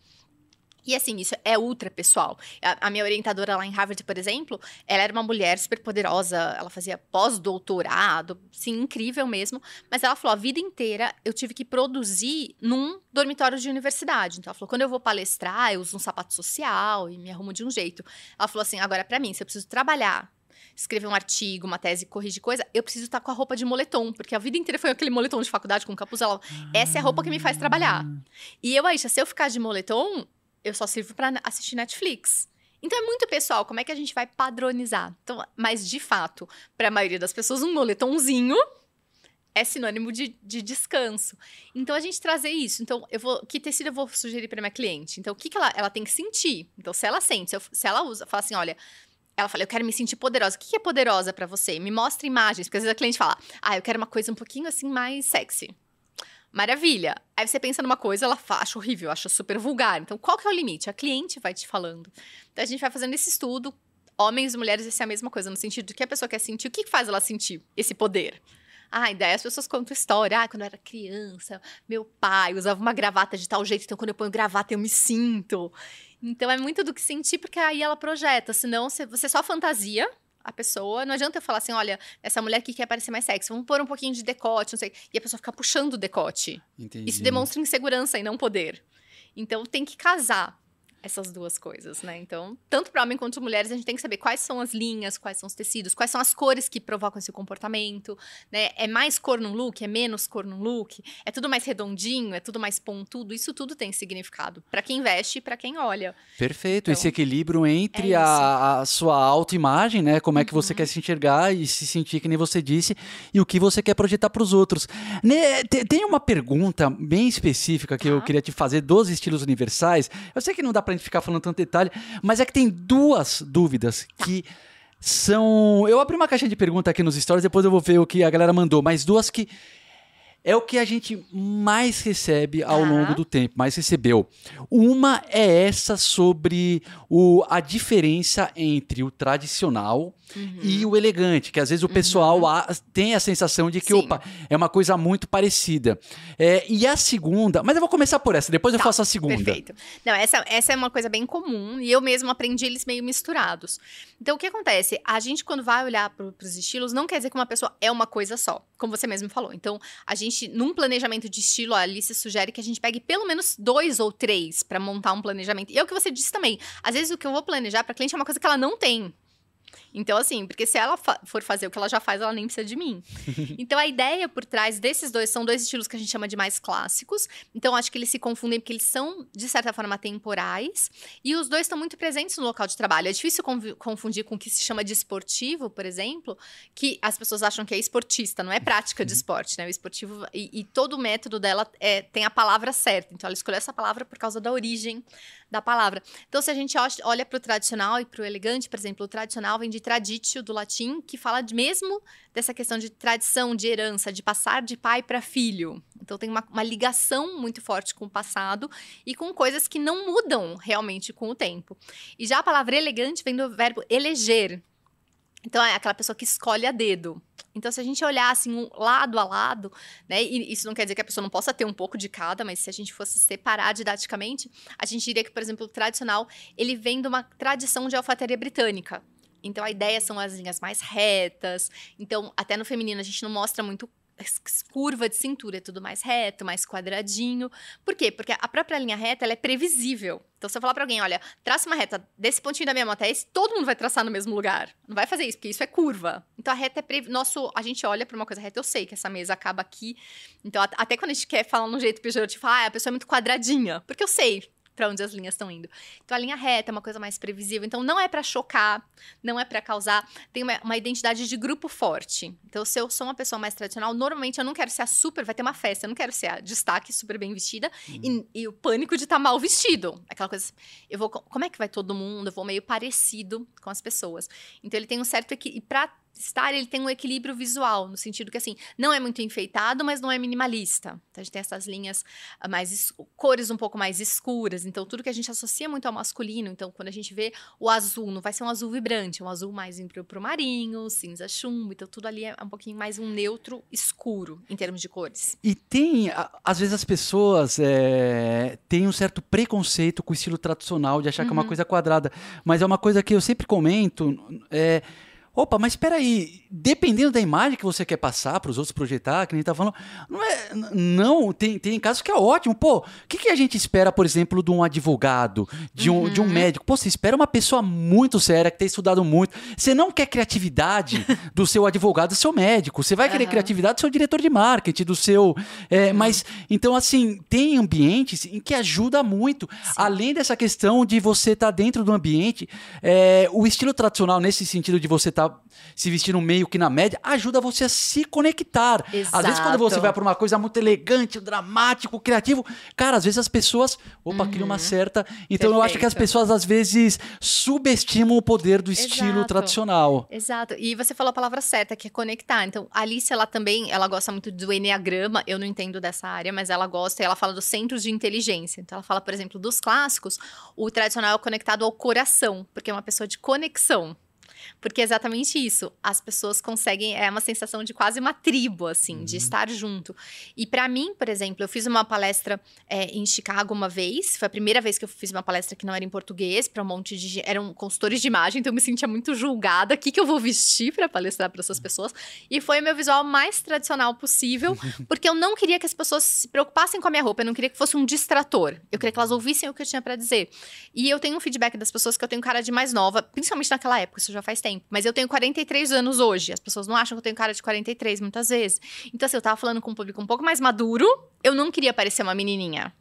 E assim, isso é ultra pessoal. A, a, minha orientadora lá em Harvard, por exemplo, ela era uma mulher super poderosa, ela fazia pós-doutorado, sim, incrível mesmo. Mas ela falou: a vida inteira eu tive que produzir num dormitório de universidade. Então ela falou: quando eu vou palestrar, eu uso um sapato social e me arrumo de um jeito. Ela falou assim: agora, para mim, se eu preciso trabalhar escrever um artigo, uma tese, corrigir coisa, eu preciso estar com a roupa de moletom, porque a vida inteira foi aquele moletom de faculdade com capuz. Ela, essa é a roupa que me faz trabalhar. E eu, Aisha, se eu ficar de moletom, eu só sirvo para assistir Netflix. Então é muito pessoal, como é que a gente vai padronizar? Então, mas de fato, para a maioria das pessoas, um moletomzinho é sinônimo de, de, descanso. Então a gente trazer isso. Então, eu vou. Que tecido eu vou sugerir para minha cliente? Então, o que, que ela, ela tem que sentir? Então, se ela sente, se, eu, se ela usa, fala assim: olha, ela fala, eu quero me sentir poderosa. O que é poderosa para você? Me mostra imagens, porque às vezes a cliente fala, ah, eu quero uma coisa um pouquinho assim mais sexy. Maravilha. Aí você pensa numa coisa, ela acha horrível, acha super vulgar. Então, qual que é o limite? A cliente vai te falando. Então, a gente vai fazendo esse estudo. Homens e mulheres, isso é a mesma coisa, no sentido de que a pessoa quer sentir. O que faz ela sentir esse poder? Ah, daí as pessoas contam história. Ah, quando eu era criança, meu pai usava uma gravata de tal jeito, então quando eu ponho gravata eu me sinto. Então é muito do que sentir, porque aí ela projeta. Senão você só fantasia a pessoa. Não adianta eu falar assim: olha, essa mulher aqui quer parecer mais sexy, vamos pôr um pouquinho de decote, não sei. E a pessoa fica puxando o decote. Entendi. Isso demonstra insegurança e não poder. Então tem que casar essas duas coisas, né? Então, tanto para homem quanto mulheres, a gente tem que saber quais são as linhas, quais são os tecidos, quais são as cores que provocam esse comportamento, né? É mais cor num look, é menos cor num look, é tudo mais redondinho, é tudo mais pontudo, isso tudo tem significado para quem veste e para quem olha. Perfeito, então, esse equilíbrio entre é a, a, sua autoimagem, né? Como é que você uhum. quer se enxergar e se sentir que nem você disse, e o que você quer projetar para os outros. Né, tem uma pergunta bem específica que eu queria te fazer dos estilos universais. Eu sei que não dá para gente ficar falando tanto detalhe, mas é que tem duas dúvidas que são. Eu abri uma caixinha de pergunta aqui nos stories, depois eu vou ver o que a galera mandou, mas duas que é o que a gente mais recebe ao Tá. longo do tempo, mais recebeu. Uma é essa sobre o, a diferença entre o tradicional Uhum. e o elegante, que às vezes o pessoal a- tem a sensação de que, Sim. opa, é uma coisa muito parecida. É, e a segunda, mas eu vou começar por essa, depois eu Tá, faço a segunda. Perfeito. Não, essa, essa é uma coisa bem comum e eu mesmo aprendi eles meio misturados. Então, o que acontece? A gente, quando vai olhar para os estilos, não quer dizer que uma pessoa é uma coisa só, como você mesmo falou. Então, a gente, num planejamento de estilo, a Alice sugere que a gente pegue pelo menos dois ou três para montar um planejamento. E é o que você disse também. Às vezes, o que eu vou planejar para cliente é uma coisa que ela não tem. Então, assim, porque se ela fa- for fazer o que ela já faz, ela nem precisa de mim. *laughs* então, a ideia por trás desses dois são dois estilos que a gente chama de mais clássicos. Então, acho que eles se confundem porque eles são, de certa forma, temporais. E os dois estão muito presentes no local de trabalho. É difícil confundir com o que se chama de esportivo, por exemplo, que as pessoas acham que é esportista, não é prática de esporte, né? O esportivo. E, e todo o método dela é, tem a palavra certa. Então, ela escolheu essa palavra por causa da origem da palavra. Então, se a gente ol- olha para o tradicional e para o elegante, por exemplo, o tradicional vem de traditio, do latim, que fala mesmo dessa questão de tradição, de herança, de passar de pai para filho. Então, tem uma, uma ligação muito forte com o passado e com coisas que não mudam realmente com o tempo. E já a palavra elegante vem do verbo eleger. Então, é aquela pessoa que escolhe a dedo. Então, se a gente olhar assim, um lado a lado, né? E isso não quer dizer que a pessoa não possa ter um pouco de cada, mas se a gente fosse separar didaticamente, a gente diria que, por exemplo, o tradicional, ele vem de uma tradição de alfaiataria britânica. Então, a ideia são as linhas mais retas. Então, até no feminino, a gente não mostra muito curva de cintura, é tudo mais reto, mais quadradinho. Por quê? Porque a própria linha reta, ela é previsível. Então, se eu falar pra alguém, olha, traça uma reta desse pontinho da minha mão até esse, todo mundo vai traçar no mesmo lugar. Não vai fazer isso, porque isso é curva. Então, a reta é previ... Nosso, a gente olha pra uma coisa reta, eu sei que essa mesa acaba aqui. Então, at- até quando a gente quer falar num jeito pejorativo, ah, a pessoa é muito quadradinha. Porque eu sei pra onde as linhas estão indo. Então, a linha reta é uma coisa mais previsível. Então, não é pra chocar, não é pra causar. Tem uma, uma identidade de grupo forte. Então, se eu sou uma pessoa mais tradicional, normalmente eu não quero ser a super, vai ter uma festa, eu não quero ser a destaque super bem vestida e, e o pânico de estar mal vestido. Aquela coisa, eu vou, co- como é que vai todo mundo? Eu vou meio parecido com as pessoas. Então, ele tem um certo equilíbrio. Pra estar, ele tem um equilíbrio visual, no sentido que, assim, não é muito enfeitado, mas não é minimalista. Então, a gente tem essas linhas ah, mais es- cores um pouco mais escuras. Então, tudo que a gente associa muito ao masculino. Então, quando a gente vê o azul, não vai ser um azul vibrante, é um azul mais indo pro, pro marinho, cinza chumbo. Então, tudo ali é um pouquinho mais um neutro escuro em termos de cores. E tem, às vezes as pessoas é, têm um certo preconceito com o estilo tradicional, de achar que é uma Uhum. coisa quadrada. Mas é uma coisa que eu sempre comento. É, opa, mas espera aí, dependendo da imagem que você quer passar para os outros projetar, que a gente tá falando, não é, não, tem, tem casos que é ótimo. Pô, o que, que a gente espera, por exemplo, de um advogado, de um, de um Uhum. médico? Pô, você espera uma pessoa muito séria, que tem estudado muito. Você não quer criatividade *laughs* do seu advogado, do seu médico. Você vai querer Aham. criatividade do seu diretor de marketing, do seu. é, Uhum. Mas, então, assim, tem ambientes em que ajuda muito. Além dessa questão de você estar dentro do ambiente, é, o estilo tradicional, nesse sentido de você estar se vestindo meio que na média, ajuda você a se conectar. Às vezes, quando você Exato. vai para uma coisa muito elegante, dramático, criativo, cara, às vezes as pessoas, opa, cria uma certa. Então, eu acho que as Uhum. Perfeito. pessoas, às vezes, subestimam o poder do estilo Exato. tradicional. Exato. E você falou a palavra certa, que é conectar. Então, a Alice, ela também, ela gosta muito do Enneagrama. Eu não entendo dessa área, mas ela gosta e ela fala dos centros de inteligência. Então, ela fala, por exemplo, dos clássicos, o tradicional é conectado ao coração, porque é uma pessoa de conexão. Porque é exatamente isso. As pessoas conseguem. É uma sensação de quase uma tribo, assim, de estar junto. E pra mim, por exemplo, eu fiz uma palestra é, em Chicago uma vez. Foi a primeira vez que eu fiz uma palestra que não era em português, para um monte de. Eram consultores de imagem, então eu me sentia muito julgada. O que, que eu vou vestir para palestrar para essas pessoas? E foi o meu visual mais tradicional possível, *laughs* porque eu não queria que as pessoas se preocupassem com a minha roupa. Eu não queria que fosse um distrator. Eu queria que elas ouvissem o que eu tinha para dizer. E eu tenho um feedback das pessoas que eu tenho cara de mais nova, principalmente naquela época, isso já faz tempo. Mas eu tenho 43 anos hoje. As pessoas não acham que eu tenho cara de 43 muitas vezes. Então, assim, eu tava falando com um público um pouco mais maduro, eu não queria parecer uma menininha.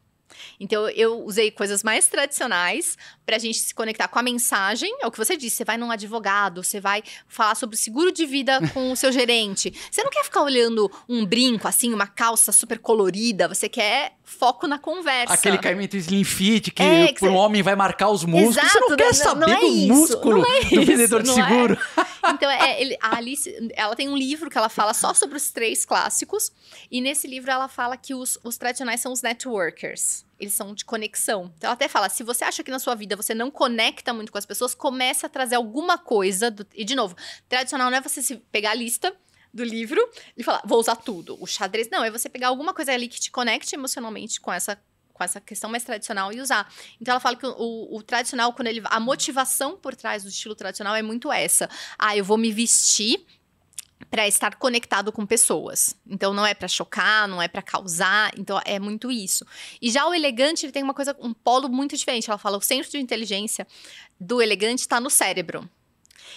Então, eu usei coisas mais tradicionais pra gente se conectar com a mensagem. É o que você disse, você vai num advogado, você vai falar sobre seguro de vida *laughs* com o seu gerente. Você não quer ficar olhando um brinco, assim, uma calça super colorida, você quer foco na conversa. Aquele caimento slim fit que É, que um homem vai marcar os músculos. você não Exato, quer não- saber não é do isso, músculo não é do isso, vendedor de é. seguro. *laughs* Então, é, ele, a Alice, ela tem um livro que ela fala só sobre os três clássicos. E nesse livro ela fala que os, os tradicionais são os networkers. Eles são de conexão. Então, ela até fala: se você acha que na sua vida você não conecta muito com as pessoas, comece a trazer alguma coisa. Do, e, de novo, tradicional não é você se pegar a lista do livro e falar, vou usar tudo. O xadrez, não, é você pegar alguma coisa ali que te conecte emocionalmente com essa com essa questão mais tradicional e usar. Então ela fala que o, o, tradicional, quando ele. A motivação por trás do estilo tradicional é muito essa. Ah, eu vou me vestir para estar conectado com pessoas. Então não é para chocar, não é para causar, então é muito isso. E já o elegante, ele tem uma coisa, um polo muito diferente. Ela fala o centro de inteligência do elegante está no cérebro.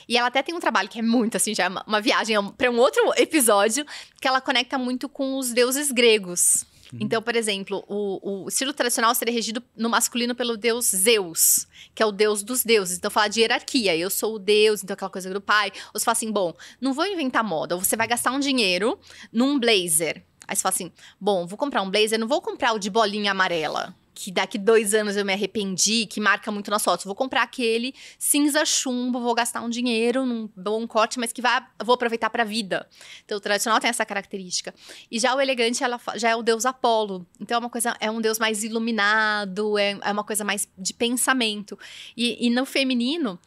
E ela até tem um trabalho que é muito assim, já é uma, uma viagem para um outro episódio, que ela conecta muito com os deuses gregos. Uhum. Então, por exemplo, o, o, estilo tradicional seria regido no masculino pelo deus Zeus, que é o deus dos deuses. Então, fala de hierarquia. Eu sou o deus, então aquela coisa do pai. Ou você fala assim, bom, não vou inventar moda. Você vai gastar um dinheiro num blazer. Aí você fala assim, bom, vou comprar um blazer, não vou comprar o de bolinha amarela que daqui dois anos eu me arrependi, que marca muito nas fotos. Vou comprar aquele cinza chumbo, vou gastar um dinheiro num bom corte, mas que vai, vou aproveitar para a vida. Então, o tradicional tem essa característica. E já o elegante, ela já é o deus Apolo. Então, é uma coisa, é um deus mais iluminado, é, é uma coisa mais de pensamento. E, e no feminino,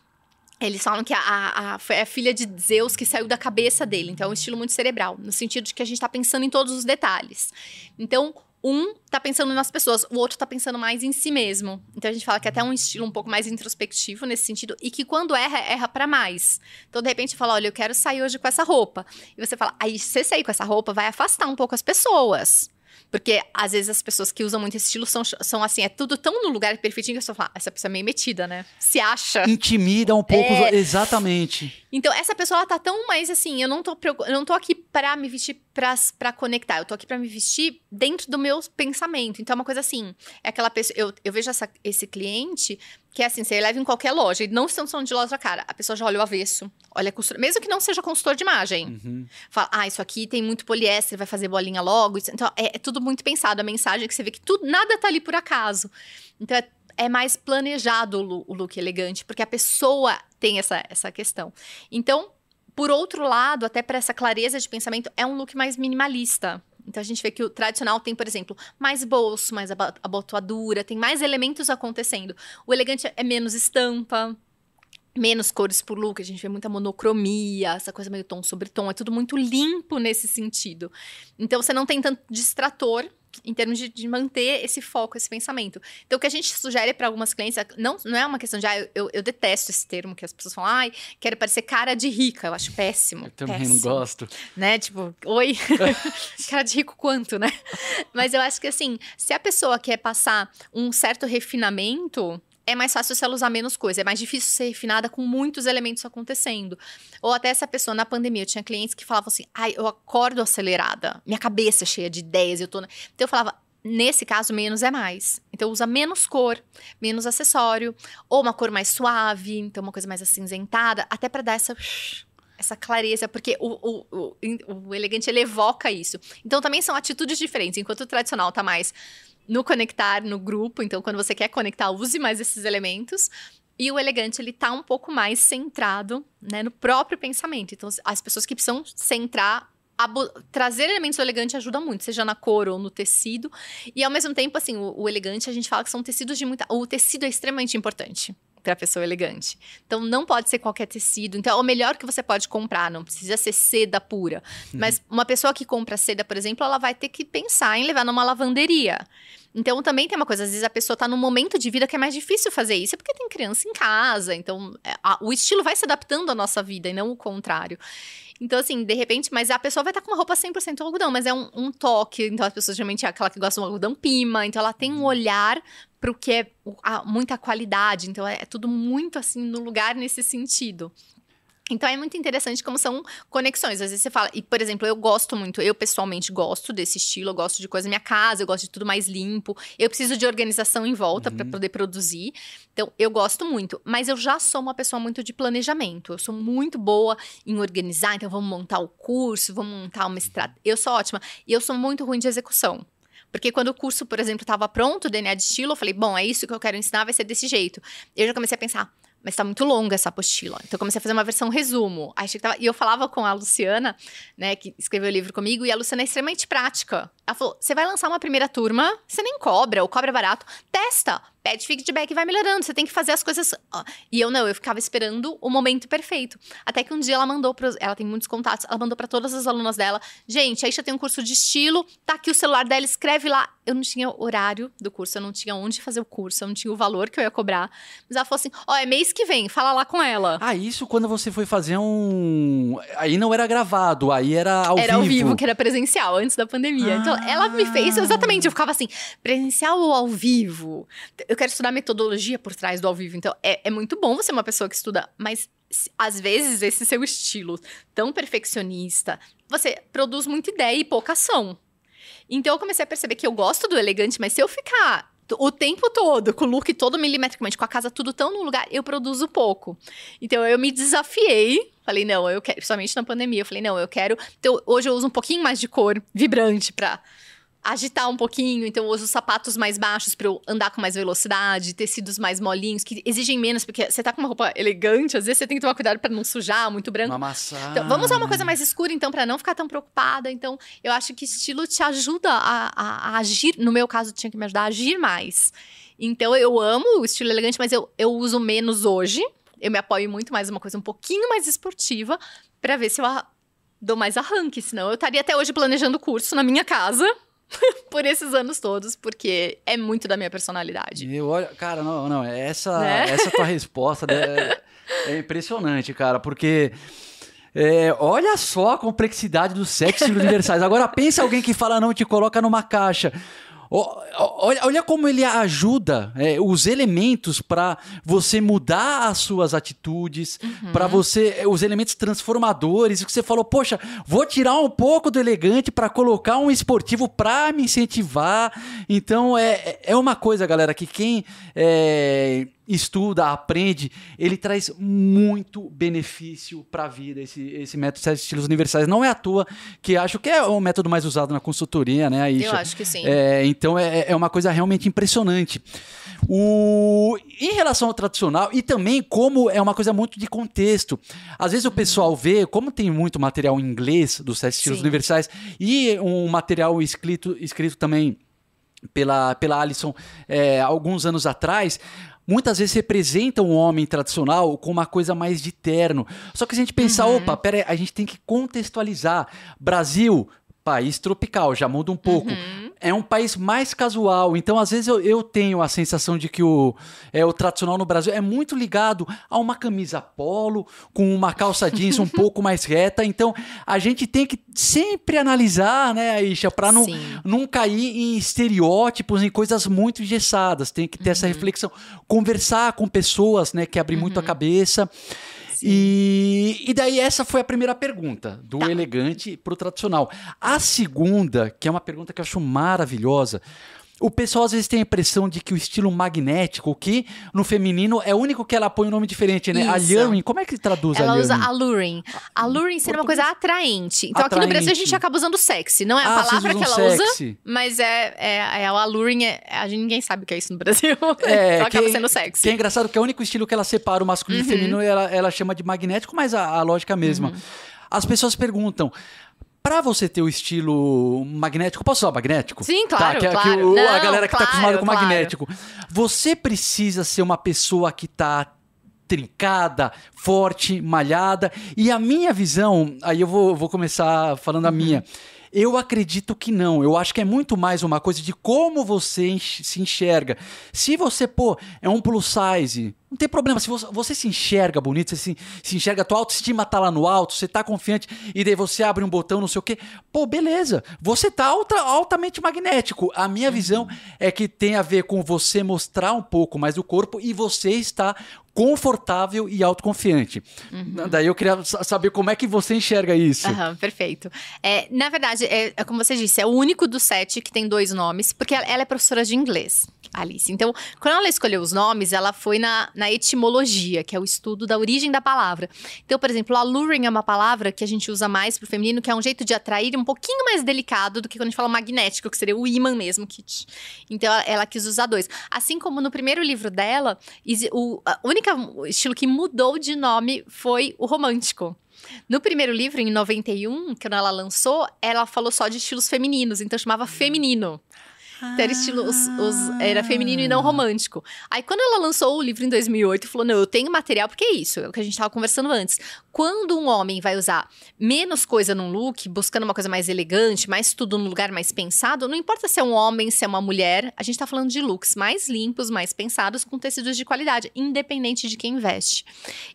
eles falam que a, a, a, filha de Zeus que saiu da cabeça dele. Então, é um estilo muito cerebral, no sentido de que a gente está pensando em todos os detalhes. Então, um tá pensando nas pessoas, o outro tá pensando mais em si mesmo. Então a gente fala que é até um estilo um pouco mais introspectivo nesse sentido e que quando erra, erra para mais. Então de repente fala, olha, eu quero sair hoje com essa roupa. E você fala, aí você sair com essa roupa vai afastar um pouco as pessoas. Porque às vezes as pessoas que usam muito esse estilo são, são assim, é tudo tão no lugar perfeitinho que eu só falo, ah, essa pessoa é meio metida, né? Se acha. Intimida um pouco, é... exatamente. Então, essa pessoa, ela tá tão mais assim, eu não tô, eu não tô aqui pra me vestir pra conectar, eu tô aqui pra me vestir dentro do meu pensamento. Então, é uma coisa assim, é aquela pessoa, eu, eu vejo essa, esse cliente que é assim, você leva em qualquer loja, e não estão falando de loja cara, a pessoa já olha o avesso, olha a costura, mesmo que não seja consultor de imagem. Uhum. Fala, ah, isso aqui tem muito poliéster, vai fazer bolinha logo. Então, é, é, tudo muito pensado, a mensagem é que você vê que tudo, nada tá ali por acaso. Então, é, é mais planejado o, o look elegante, porque a pessoa tem essa, essa questão. Então, por outro lado, até para essa clareza de pensamento, é um look mais minimalista. Então a gente vê que o tradicional tem, por exemplo, mais bolso, mais abotoadura, tem mais elementos acontecendo. O elegante é menos estampa, menos cores por look, a gente vê muita monocromia, essa coisa meio tom sobre tom, é tudo muito limpo nesse sentido. Então você não tem tanto distrator em termos de, de, manter esse foco, esse pensamento. Então, o que a gente sugere para algumas clientes, não, não é uma questão de, ah, eu, eu, detesto esse termo que as pessoas falam, ai, quero parecer cara de rica. Eu acho péssimo. Eu também péssimo. não gosto. Né? Tipo, oi, *laughs* cara de rico quanto, né? Mas eu acho que, assim, se a pessoa quer passar um certo refinamento, é mais fácil se ela usar menos coisa. É mais difícil ser refinada com muitos elementos acontecendo. Ou até essa pessoa na pandemia, eu tinha clientes que falavam assim: ai, eu acordo acelerada, minha cabeça é cheia de ideias, eu tô. Então eu falava. Nesse caso, menos é mais. Então, usa menos cor, menos acessório, ou uma cor mais suave, então uma coisa mais acinzentada, até para dar essa essa clareza, porque o, o, o, o, elegante ele evoca isso. Então também são atitudes diferentes. Enquanto o tradicional tá mais no conectar, no grupo. Então, quando você quer conectar, use mais esses elementos. E o elegante, ele tá um pouco mais centrado, né, no próprio pensamento. Então, as pessoas que precisam centrar trazer elementos elegantes ajuda muito, seja na cor ou no tecido. E ao mesmo tempo, assim, o, o, elegante, a gente fala que são tecidos de muita. O tecido é extremamente importante para a pessoa elegante. Então não pode ser qualquer tecido. Então é o melhor que você pode comprar, não precisa ser seda pura. Uhum. Mas uma pessoa que compra seda, por exemplo, ela vai ter que pensar em levar numa lavanderia. Então também tem uma coisa, às vezes a pessoa está num momento de vida que é mais difícil fazer isso, é porque tem criança em casa. Então é, a, o estilo vai se adaptando à nossa vida e não o contrário. Então, assim, de repente, mas a pessoa vai estar tá com uma roupa 100% algodão, mas é um, um, toque. Então, as pessoas geralmente é aquela que gosta de um algodão pima. Então, ela tem um uhum. olhar para o que é a, muita qualidade. Então, é, é tudo muito, assim, no lugar nesse sentido. Então é muito interessante como são conexões. Às vezes você fala, e por exemplo, eu gosto muito, eu pessoalmente gosto desse estilo, eu gosto de coisa na minha casa, eu gosto de tudo mais limpo. Eu preciso de organização em volta uhum. para poder produzir. Então eu gosto muito, mas eu já sou uma pessoa muito de planejamento. Eu sou muito boa em organizar, então vamos montar o curso, vamos montar uma estratégia. Eu sou ótima e eu sou muito ruim de execução. Porque quando o curso, por exemplo, estava pronto, DNA de estilo, eu falei, bom, é isso que eu quero ensinar, vai ser desse jeito. Eu já comecei a pensar, mas tá muito longa essa apostila. Então eu comecei a fazer uma versão resumo. Aí tava, e eu falava com a Luciana, né, que escreveu o livro comigo, e a Luciana é extremamente prática. Ela falou: você vai lançar uma primeira turma, você nem cobra, ou cobra barato, testa, pede feedback e vai melhorando. Você tem que fazer as coisas. E eu não, eu ficava esperando o momento perfeito. Até que um dia ela mandou para ela tem muitos contatos, ela mandou para todas as alunas dela, gente, aí já tem um curso de estilo, tá aqui o celular dela, escreve lá. Eu não tinha horário do curso, eu não tinha onde fazer o curso, eu não tinha o valor que eu ia cobrar. Mas ela falou assim: ó, oh, é mês que vem, fala lá com ela. Ah, isso quando você foi fazer um. Aí não era gravado, aí era ao era vivo. Era ao vivo, que era presencial, antes da pandemia. Ah. Então, ela me fez exatamente, eu ficava assim: presencial ou ao vivo? Eu quero estudar metodologia por trás do ao vivo. Então, é, é muito bom você ser uma pessoa que estuda, mas às vezes esse seu estilo tão perfeccionista, você produz muita ideia e pouca ação. Então eu comecei a perceber que eu gosto do elegante, mas se eu ficar o tempo todo, com o look todo milimetricamente, com a casa tudo tão no lugar, eu produzo pouco. Então eu me desafiei. Falei, não, eu quero, principalmente na pandemia, eu falei, não, eu quero. Então, hoje eu uso um pouquinho mais de cor vibrante pra agitar um pouquinho, então eu uso sapatos mais baixos para eu andar com mais velocidade, tecidos mais molinhos, que exigem menos, porque você tá com uma roupa elegante, às vezes você tem que tomar cuidado para não sujar, muito branco. Amassar. Então, vamos usar uma coisa mais escura, então, para não ficar tão preocupada. Então, eu acho que estilo te ajuda a, a, a, agir. No meu caso, tinha que me ajudar a agir mais. Então, eu amo o estilo elegante, mas eu, eu uso menos hoje. Eu me apoio muito mais uma coisa um pouquinho mais esportiva, para ver se eu dou mais arranque. Senão, eu estaria até hoje planejando o curso na minha casa *laughs* por esses anos todos, porque é muito da minha personalidade. Eu olho, cara, não, não, essa, né? *laughs* essa tua resposta é, é impressionante, cara, porque é, olha só a complexidade dos sexos universais. Agora pensa alguém que fala não te coloca numa caixa. Olha, olha como ele ajuda é, os elementos para você mudar as suas atitudes, uhum. para você é, os elementos transformadores. Que você falou, poxa, vou tirar um pouco do elegante para colocar um esportivo para me incentivar. Então é, é uma coisa, galera, que quem é, estuda, aprende, ele traz muito benefício para a vida, esse, esse método Sete Estilos Universais. Não é à toa que acho que é o método mais usado na consultoria, né, Aisha? Eu acho que sim. É, então é, é uma coisa realmente impressionante. O, em relação ao tradicional, e também como é uma coisa muito de contexto. Às vezes o pessoal vê, como tem muito material em inglês dos Sete Estilos Sim. Universais e um material escrito, escrito também pela, pela Alison é, alguns anos atrás, muitas vezes representam o homem tradicional com uma coisa mais de terno. Só que se a gente pensar, uhum. opa, pera aí, a gente tem que contextualizar. Brasil, país tropical, já muda um pouco. Uhum. É um país mais casual. Então, às vezes, eu, eu, tenho a sensação de que o, é, o tradicional no Brasil é muito ligado a uma camisa polo, com uma calça jeans um *laughs* pouco mais reta. Então, a gente tem que sempre analisar, né, Aisha, para não, não cair em estereótipos, em coisas muito engessadas. Tem que ter uhum. essa reflexão. Conversar com pessoas né, que abrem uhum. muito a uhum. cabeça. E, e daí essa foi a primeira pergunta, do tá. elegante para o tradicional. A segunda, que é uma pergunta que eu acho maravilhosa, o pessoal às vezes tem a impressão de que o estilo magnético, que no feminino é o único que ela põe um nome diferente, né? Isso. Alluring, como é que traduz ela alluring? Ela usa alluring. Alluring seria uma coisa atraente. Então atraente. aqui no Brasil a gente acaba usando sexy. Não é a ah, palavra que ela sexy. usa, mas é, é, é o alluring. É, a gente, ninguém sabe o que é isso no Brasil. *laughs* É, Só acaba sendo sexy. Que é engraçado que é o único estilo que ela separa o masculino uhum. e o feminino, ela, ela chama de magnético, mas a, a lógica é a mesma. Uhum. As pessoas perguntam, Pra você ter o estilo magnético, posso usar magnético? Sim, claro, tá, que, claro. Que o, Não, a galera que claro, tá acostumada com claro. magnético. Você precisa ser uma pessoa que tá trincada, forte, malhada. E a minha visão, aí eu vou, vou começar falando a minha. Eu acredito que não. Eu acho que é muito mais uma coisa de como você se enxerga. Se você, pô, é um plus size, não tem problema. Se você, você se enxerga bonito, você se, se, enxerga, tua autoestima tá lá no alto, você tá confiante, e daí você abre um botão, não sei o quê. Pô, beleza. Você tá alta, altamente magnético. A minha visão é que tem a ver com você mostrar um pouco mais do corpo e você está confortável e autoconfiante. Uhum. Daí eu queria saber como é que você enxerga isso. Uhum, perfeito. É, na verdade, é, é, como você disse, é o único dos sete que tem dois nomes, porque ela, é professora de inglês. Alice. Então, quando ela escolheu os nomes, ela foi na, na etimologia, que é o estudo da origem da palavra. Então, por exemplo, alluring é uma palavra que a gente usa mais pro feminino, que é um jeito de atrair um pouquinho mais delicado do que quando a gente fala magnético, que seria o imã mesmo. Que... Então, ela, ela quis usar dois. Assim como no primeiro livro dela, a única única estilo que mudou de nome foi o romântico. No primeiro livro, em 91, quando ela lançou, ela falou só de estilos femininos, então chamava feminino. Então era estilo, os, os, era feminino e não romântico. Aí quando ela lançou o livro em 2008, falou: Não, eu tenho material, porque é isso, é o que a gente estava conversando antes. Quando um homem vai usar menos coisa num look, buscando uma coisa mais elegante, mais tudo num lugar mais pensado, não importa se é um homem, se é uma mulher, a gente tá falando de looks mais limpos, mais pensados, com tecidos de qualidade, independente de quem veste.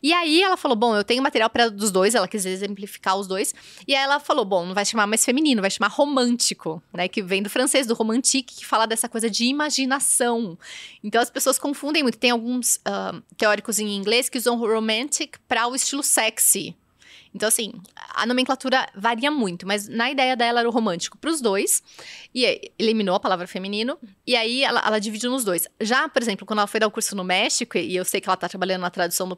E aí ela falou: Bom, eu tenho material para dos dois, ela quis exemplificar os dois. E aí ela falou: Bom, não vai chamar mais feminino, vai chamar romântico, né? Que vem do francês, do romantique, que fala dessa coisa de imaginação. Então as pessoas confundem muito. Tem alguns uh, teóricos em inglês que usam romantic para o estilo sexy. Então, assim, a nomenclatura varia muito, mas na ideia dela era o romântico para os dois, e eliminou a palavra feminino, e aí ela, ela, dividiu nos dois. Já, por exemplo, quando ela foi dar o curso no México, e eu sei que ela está trabalhando na tradução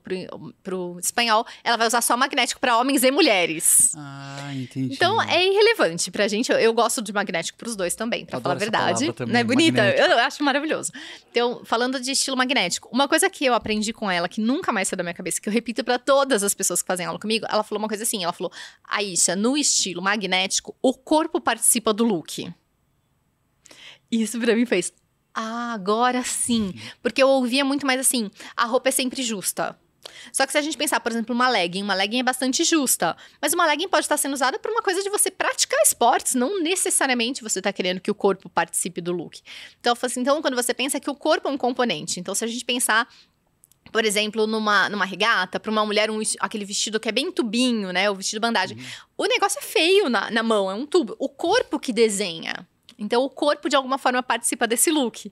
para o espanhol, ela vai usar só magnético para homens e mulheres. Ah, entendi. Então, é irrelevante pra gente. Eu, eu gosto de magnético para os dois também, para falar a verdade. Também, não é bonita? Magnético. Eu acho maravilhoso. Então, falando de estilo magnético, uma coisa que eu aprendi com ela, que nunca mais saiu da minha cabeça, que eu repito para todas as pessoas que fazem aula comigo, ela falou uma uma coisa assim. Ela falou: Aisha, no estilo magnético, o corpo participa do look. Isso pra mim fez. Ah, agora sim. Porque eu ouvia muito mais assim: a roupa é sempre justa. Só que se a gente pensar, por exemplo, uma legging, uma legging é bastante justa. Mas uma legging pode estar sendo usada por uma coisa de você praticar esportes, não necessariamente você está querendo que o corpo participe do look. Então, assim, então, quando você pensa que o corpo é um componente, então se a gente pensar por exemplo, numa, numa regata, para uma mulher, um, aquele vestido que é bem tubinho, né? O vestido bandagem. Uhum. O negócio é feio na, na mão, é um tubo. O corpo que desenha. Então, o corpo, de alguma forma, participa desse look.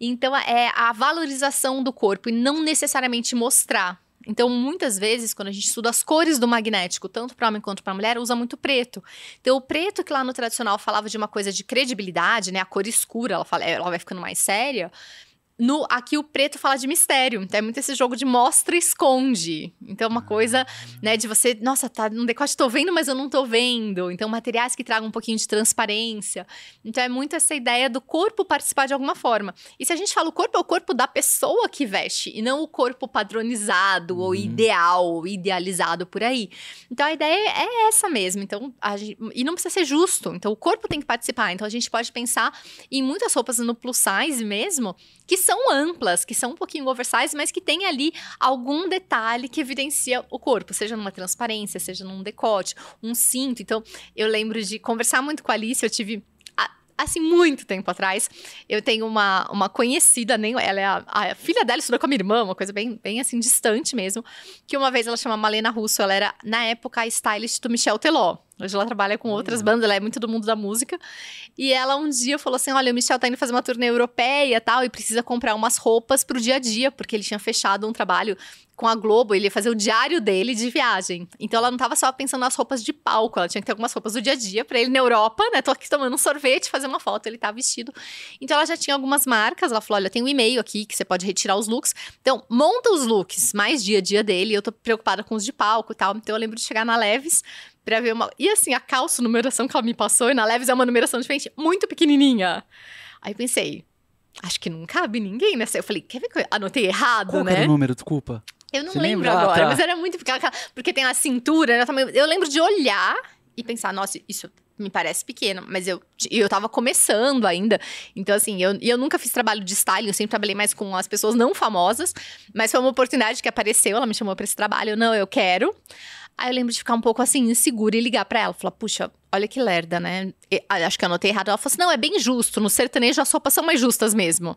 Então, é a valorização do corpo e não necessariamente mostrar. Então, muitas vezes, quando a gente estuda as cores do magnético, tanto para homem quanto para mulher, usa muito preto. Então, o preto que lá no tradicional falava de uma coisa de credibilidade, né? A cor escura, ela, fala, ela vai ficando mais séria. No, aqui o preto fala de mistério. Então é muito esse jogo de mostra e esconde. Então, é uma coisa, né, de você, nossa, tá no decote, tô vendo, mas eu não tô vendo. Então, materiais que tragam um pouquinho de transparência. Então, é muito essa ideia do corpo participar de alguma forma. E se a gente fala o corpo, é o corpo da pessoa que veste, e não o corpo padronizado, uhum. ou ideal, ou idealizado por aí. Então, a ideia é essa mesmo. Então, gente, e não precisa ser justo. Então, o corpo tem que participar. Então, a gente pode pensar em muitas roupas no plus size mesmo, que são amplas, que são um pouquinho oversize, mas que tem ali algum detalhe que evidencia o corpo, seja numa transparência, seja num decote, um cinto. Então, eu lembro de conversar muito com a Alice, eu tive assim, muito tempo atrás, eu tenho uma, uma conhecida, nem ela é a, a, filha dela estudou com a minha irmã, uma coisa bem, bem assim, distante mesmo, que uma vez ela chama Malena Russo, ela era, na época, a stylist do Michel Teló. Hoje ela trabalha com outras bandas, ela é muito do mundo da música. E ela um dia falou assim: Olha, o Michel tá indo fazer uma turnê europeia e tal, e precisa comprar umas roupas pro dia a dia, porque ele tinha fechado um trabalho com a Globo, ele ia fazer o diário dele de viagem. Então ela não tava só pensando nas roupas de palco, ela tinha que ter algumas roupas do dia a dia para ele na Europa, né? Tô aqui tomando um sorvete, fazer uma foto, ele tá vestido. Então ela já tinha algumas marcas, ela falou: olha, tem um e-mail aqui que você pode retirar os looks. Então, monta os looks mais dia a dia dele. Eu tô preocupada com os de palco e tal. Então eu lembro de chegar na Leves pra ver uma. E assim, a calça, numeração que ela me passou, e na Leves é uma numeração diferente, muito pequenininha. Aí pensei, acho que não cabe ninguém nessa. Eu falei, quer ver que eu anotei errado, Qual né? Qual era o número, desculpa? Eu não Você lembro lembra? agora, ah, tá. mas era muito pequena, porque tem a cintura, né? Eu lembro de olhar e pensar, nossa, isso me parece pequeno, mas eu, eu tava começando ainda. Então, assim, eu, eu nunca fiz trabalho de styling, eu sempre trabalhei mais com as pessoas não famosas, mas foi uma oportunidade que apareceu, ela me chamou para esse trabalho, eu, não, eu quero. Aí eu lembro de ficar um pouco assim, insegura e ligar para ela. Falar, puxa, olha que lerda, né? E, acho que eu anotei errado. Ela falou assim: não, é bem justo. No sertanejo as roupas são mais justas mesmo.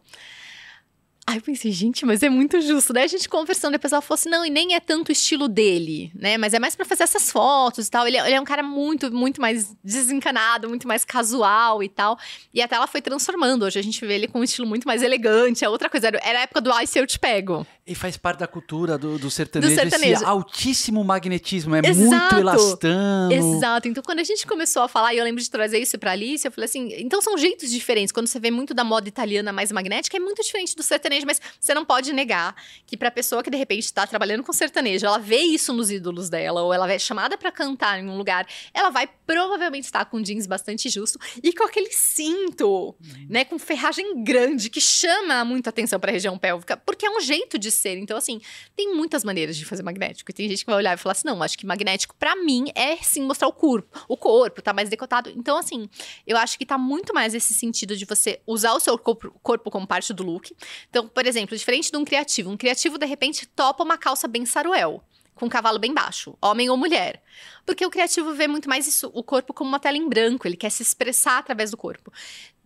Aí eu pensei, gente, mas é muito justo. Daí a gente conversando, depois ela falou assim: não, e nem é tanto o estilo dele, né? Mas é mais para fazer essas fotos e tal. Ele, ele, é um cara muito, muito mais desencanado, muito mais casual e tal. E até ela foi transformando. Hoje a gente vê ele com um estilo muito mais elegante. É outra coisa. Era a época do Ai Se Eu Te Pego. E faz parte da cultura do, do, sertanejo, do sertanejo. Esse altíssimo magnetismo. É Exato. muito elastano. Exato. Então quando a gente começou a falar, e eu lembro de trazer isso pra Alice, eu falei assim: então são jeitos diferentes. Quando você vê muito da moda italiana mais magnética, é muito diferente do sertanejo mas você não pode negar que pra pessoa que de repente está trabalhando com sertanejo, ela vê isso nos ídolos dela, ou ela é chamada para cantar em um lugar, ela vai provavelmente estar com jeans bastante justo e com aquele cinto, uhum. né, com ferragem grande que chama muito atenção para a região pélvica, porque é um jeito de, TCC. Então, assim, tem muitas maneiras de fazer magnético. E tem gente que vai olhar e falar assim: não, acho que magnético, para mim, é sim mostrar o corpo. O corpo tá mais decotado. Então, assim, eu acho que tá muito mais esse sentido de você usar o seu corpo como parte do look. Então, por exemplo, diferente de um criativo, um criativo, de repente, topa uma calça bem saruel com um cavalo bem baixo, homem ou mulher. Porque o criativo vê muito mais isso, o corpo como uma tela em branco, ele quer se expressar através do corpo.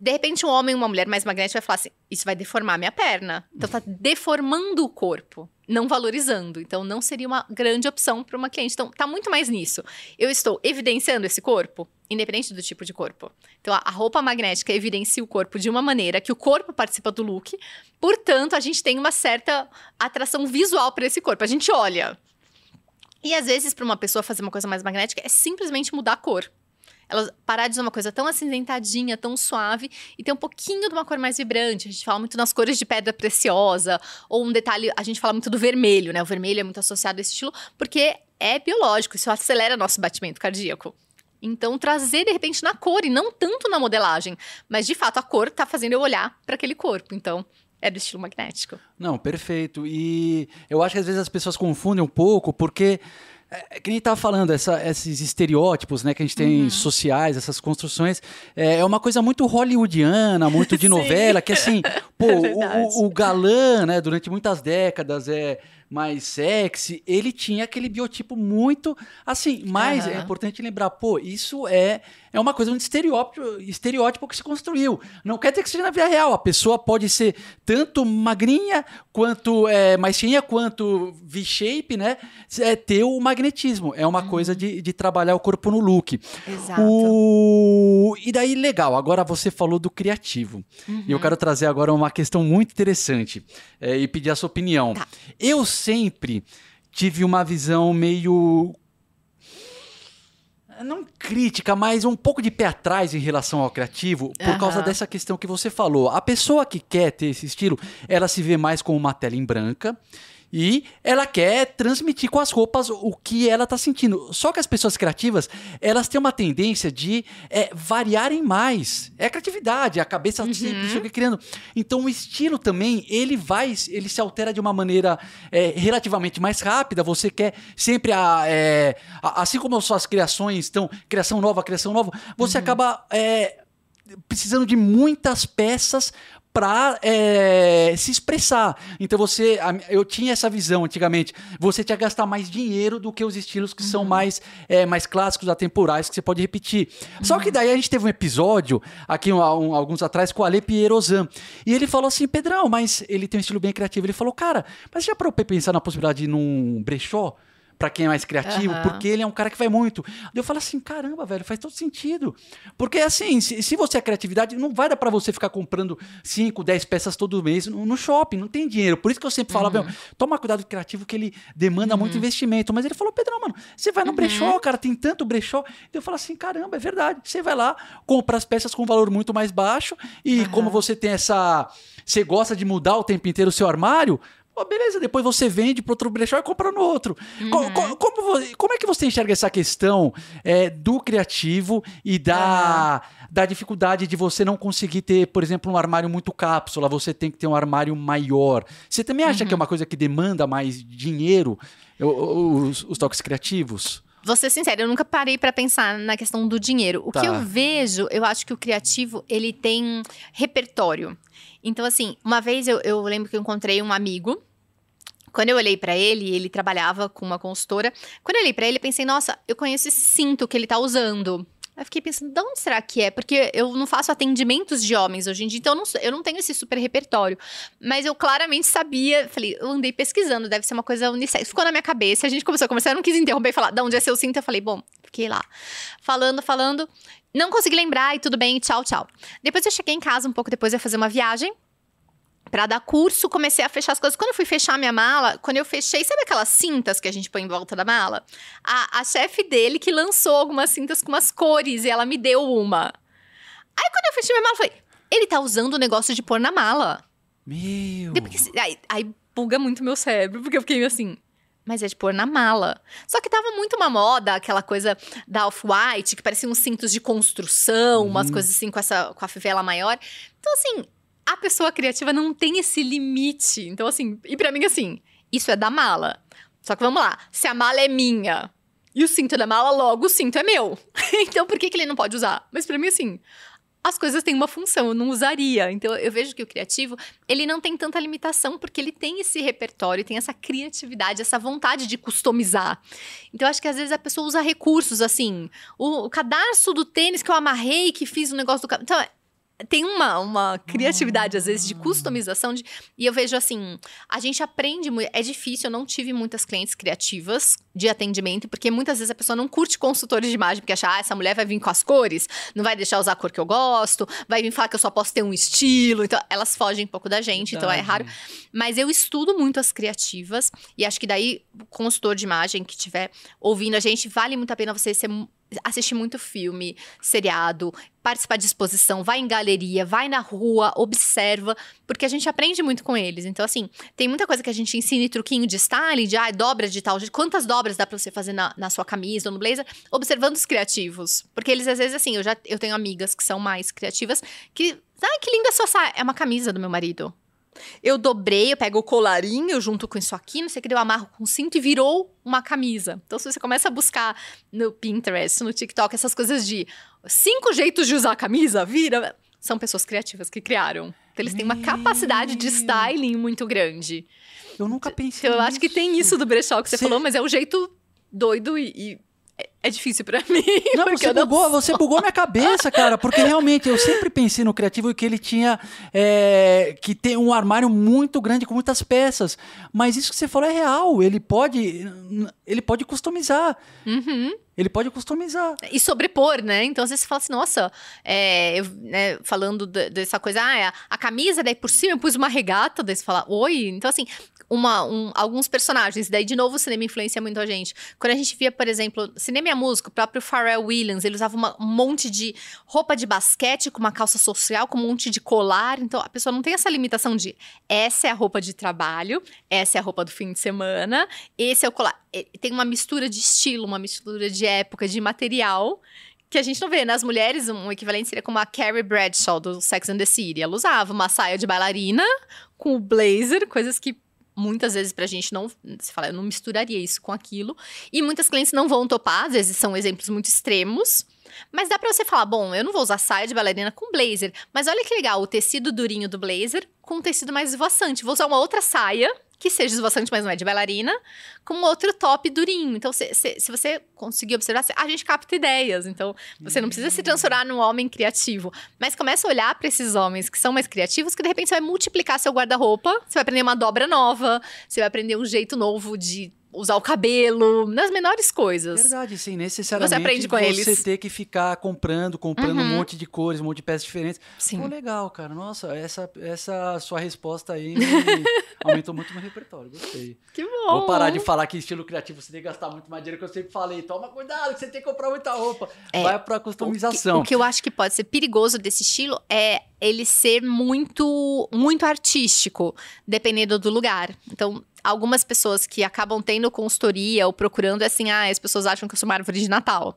De repente, um homem ou uma mulher mais magnética vai falar assim: isso vai deformar minha perna. Então tá deformando o corpo, não valorizando. Então não seria uma grande opção para uma cliente. Então tá muito mais nisso. Eu estou evidenciando esse corpo, independente do tipo de corpo. Então a roupa magnética evidencia o corpo de uma maneira que o corpo participa do look. Portanto, a gente tem uma certa atração visual para esse corpo. A gente olha. E às vezes, para uma pessoa fazer uma coisa mais magnética, é simplesmente mudar a cor. Ela parar de usar uma coisa tão acinzentadinha, tão suave, e ter um pouquinho de uma cor mais vibrante. A gente fala muito nas cores de pedra preciosa, ou um detalhe, a gente fala muito do vermelho, né? O vermelho é muito associado a esse estilo, porque é biológico, isso acelera nosso batimento cardíaco. Então, trazer de repente na cor e não tanto na modelagem, mas de fato a cor tá fazendo eu olhar para aquele corpo. Então, é do estilo magnético. Não, perfeito. E eu acho que às vezes as pessoas confundem um pouco, porque. É, que nem estava falando, essa, esses estereótipos né, que a gente tem uhum. sociais, essas construções, é, é, uma coisa muito hollywoodiana, muito de *laughs* novela, que assim, pô, *laughs* é o, o, galã, né, durante muitas décadas, é, mais sexy, ele tinha aquele biotipo muito assim. Mas uhum. é importante lembrar, pô, isso é, é uma coisa, um estereótipo, estereótipo que se construiu. Não quer dizer que seja na vida real. A pessoa pode ser tanto magrinha, quanto é, mais cheinha, quanto V-shape, né? É ter o magnetismo. É uma uhum. coisa de, de trabalhar o corpo no look. Exato. O... E daí, legal, agora você falou do criativo. Uhum. E eu quero trazer agora uma questão muito interessante é, e pedir a sua opinião. Tá. Eu sempre tive uma visão meio não crítica, mas um pouco de pé atrás em relação ao criativo, por uhum. causa dessa questão que você falou. A pessoa que quer ter esse estilo, ela se vê mais como uma tela em branca e ela quer transmitir com as roupas o que ela está sentindo. Só que as pessoas criativas, elas têm uma tendência de é, variarem mais. É a criatividade, a cabeça uhum. sempre fica criando. Então o estilo também, ele vai, ele se altera de uma maneira é, relativamente mais rápida. Você quer sempre, a, é, assim como as suas criações estão, criação nova, criação nova, você uhum. acaba é, precisando de muitas peças para é, se expressar. Então você, eu tinha essa visão antigamente. Você tinha que gastar mais dinheiro do que os estilos que uhum. são mais, é, mais clássicos, atemporais, que você pode repetir. Uhum. Só que daí a gente teve um episódio aqui um, um, alguns atrás com o Ale Pierozan e ele falou assim, Pedrão, mas ele tem um estilo bem criativo. Ele falou, cara, mas já para pensar na possibilidade de ir num brechó? Para quem é mais criativo, uhum. porque ele é um cara que vai muito. Eu falo assim, caramba, velho, faz todo sentido. Porque assim, se, se você é criatividade, não vai dar para você ficar comprando 5, 10 peças todo mês no, no, shopping, não tem dinheiro. Por isso que eu sempre falava, uhum. toma cuidado com o criativo que ele demanda uhum. muito investimento. Mas ele falou, Pedro, mano, você vai no uhum. brechó, cara, tem tanto brechó. Eu falo assim, caramba, é verdade. Você vai lá, compra as peças com valor muito mais baixo e como você tem essa você gosta de mudar o tempo inteiro o seu armário, Oh, beleza, depois você vende para outro brechó e compra no outro. Uhum. Como, como, como, é que você enxerga essa questão é, do criativo e da, uhum. da dificuldade de você não conseguir ter, por exemplo, um armário muito cápsula, você tem que ter um armário maior. Você também acha uhum. que é uma coisa que demanda mais dinheiro, os, os toques criativos? Vou ser sincera, eu nunca parei para pensar na questão do dinheiro. O tá. que eu vejo, eu acho que o criativo, ele tem repertório. Então, assim, uma vez eu, eu lembro que eu encontrei um amigo quando eu olhei para ele, ele trabalhava com uma consultora. Quando eu olhei para ele, pensei, nossa, eu conheço esse cinto que ele tá usando. Aí fiquei pensando, de onde será que é? Porque eu não faço atendimentos de homens hoje em dia, então eu não, eu não tenho esse super repertório. Mas eu claramente sabia, falei, eu andei pesquisando, deve ser uma coisa unissex. Ficou na minha cabeça, a gente começou a conversar, eu não quis interromper e falar, de onde é seu cinto? Eu falei, bom, fiquei lá. Falando, falando, não consegui lembrar e tudo bem, tchau, tchau. Depois eu cheguei em casa um pouco depois, ia fazer uma viagem para dar curso, comecei a fechar as coisas. Quando eu fui fechar minha mala, quando eu fechei, sabe aquelas cintas que a gente põe em volta da mala? A, a chefe dele que lançou algumas cintas com umas cores e ela me deu uma. Aí quando eu fechei minha mala, eu falei: ele tá usando o negócio de pôr na mala. Meu. Depois, aí, aí buga muito meu cérebro, porque eu fiquei assim. Mas é de pôr na mala. Só que tava muito uma moda, aquela coisa da Off-White, que parecia uns cintos de construção, umas uhum. coisas assim com essa com a fivela maior. Então, assim, a pessoa criativa não tem esse limite. Então, assim, e pra mim, assim, isso é da mala. Só que vamos lá, se a mala é minha e o cinto é da mala, logo o cinto é meu. *laughs* então, por que, que ele não pode usar? Mas pra mim, assim, as coisas têm uma função, eu não usaria. Então eu vejo que o criativo, ele não tem tanta limitação porque ele tem esse repertório, tem essa criatividade, essa vontade de customizar. Então acho que às vezes a pessoa usa recursos assim, o, o cadarço do tênis que eu amarrei, que fiz o um negócio do então tem uma, uma criatividade, às vezes, de customização. De, e eu vejo assim, a gente aprende muito. É difícil, eu não tive muitas clientes criativas de atendimento, porque muitas vezes a pessoa não curte consultores de imagem, porque acha, ah, essa mulher vai vir com as cores, não vai deixar usar a cor que eu gosto, vai vir falar que eu só posso ter um estilo. Então, elas fogem um pouco da gente, Verdade. então é raro. Mas eu estudo muito as criativas, e acho que daí, o consultor de imagem que estiver ouvindo a gente, vale muito a pena você ser assistir muito filme, seriado, participar de exposição, vai em galeria, vai na rua, observa, porque a gente aprende muito com eles. Então, assim, tem muita coisa que a gente ensina truquinho de styling, de ah, dobra de tal, quantas dobras dá pra você fazer na, na sua camisa ou no blazer, observando os criativos. Porque eles, às vezes, assim, eu já eu tenho amigas que são mais criativas, que, ai, que linda saia. É uma camisa do meu marido. Eu dobrei, eu pego o colarinho junto com isso aqui, não sei o que, eu amarro com cinto e virou uma camisa. Então, se você começa a buscar no Pinterest, no TikTok, essas coisas de cinco jeitos de usar a camisa, vira. São pessoas criativas que criaram. Então, eles têm uma capacidade de styling muito grande. Eu nunca pensei. Então, eu acho que tem isso do brechó que você, você... falou, mas é um jeito doido e, e é difícil para *laughs* mim. Não, você bugou, você bugou minha cabeça, cara, porque realmente eu sempre pensei no criativo que ele tinha é, que ter um armário muito grande com muitas peças. Mas isso que você falou é real. Ele pode, ele pode customizar. Uhum. Ele pode customizar. E sobrepor, né? Então, às vezes você fala assim, nossa, é, eu, né, falando dessa coisa, ah, é, a camisa, daí por cima eu pus uma regata, daí você fala, oi. Então, assim, uma, um, alguns personagens. Daí, de novo, o cinema influencia muito a gente. Quando a gente via, por exemplo, cinema e música, o próprio Pharrell Williams, ele usava uma, um monte de roupa de basquete com uma calça social, com um monte de colar. Então, a pessoa não tem essa limitação de essa é a roupa de trabalho, essa é a roupa do fim de semana, esse é o colar. Tem uma mistura de estilo, uma mistura de época, de material que a gente não vê. Nas mulheres, um equivalente seria como a Carrie Bradshaw do Sex and the City. Ela usava uma saia de bailarina com o blazer, coisas que muitas vezes pra gente não, se fala, eu não misturaria isso com aquilo. E muitas clientes não vão topar, às vezes são exemplos muito extremos. Mas dá pra você falar, bom, eu não vou usar saia de bailarina com blazer, mas olha que legal, o tecido durinho do blazer com um tecido mais esvoaçante. Vou usar uma outra saia que seja esvoaçante, mas não é de bailarina, com outro top durinho. Então, se, se, se você conseguir observar, a gente capta ideias. Então, você não precisa se transformar num homem criativo, mas começa a olhar para esses homens que são mais criativos, que de repente você vai multiplicar seu guarda-roupa, você vai aprender uma dobra nova, você vai aprender um jeito novo de usar o cabelo, nas menores coisas. Verdade, sim, necessariamente você aprende com você eles. ter que ficar comprando, comprando uhum. um monte de cores, um monte de peças diferentes. Sim. Pô, legal, cara. Nossa, essa, essa sua resposta aí *laughs* aumentou muito meu repertório, gostei. Que bom. Vou parar de falar que estilo criativo você tem que gastar muito mais dinheiro, que eu sempre falei. Toma cuidado, que você tem que comprar muita roupa. É, Vai pra customização. O que, o que eu acho que pode ser perigoso desse estilo é ele ser muito muito artístico, dependendo do lugar. Então, algumas pessoas que acabam tendo consultoria ou procurando, é assim, ah, as pessoas acham que eu sou uma árvore de Natal.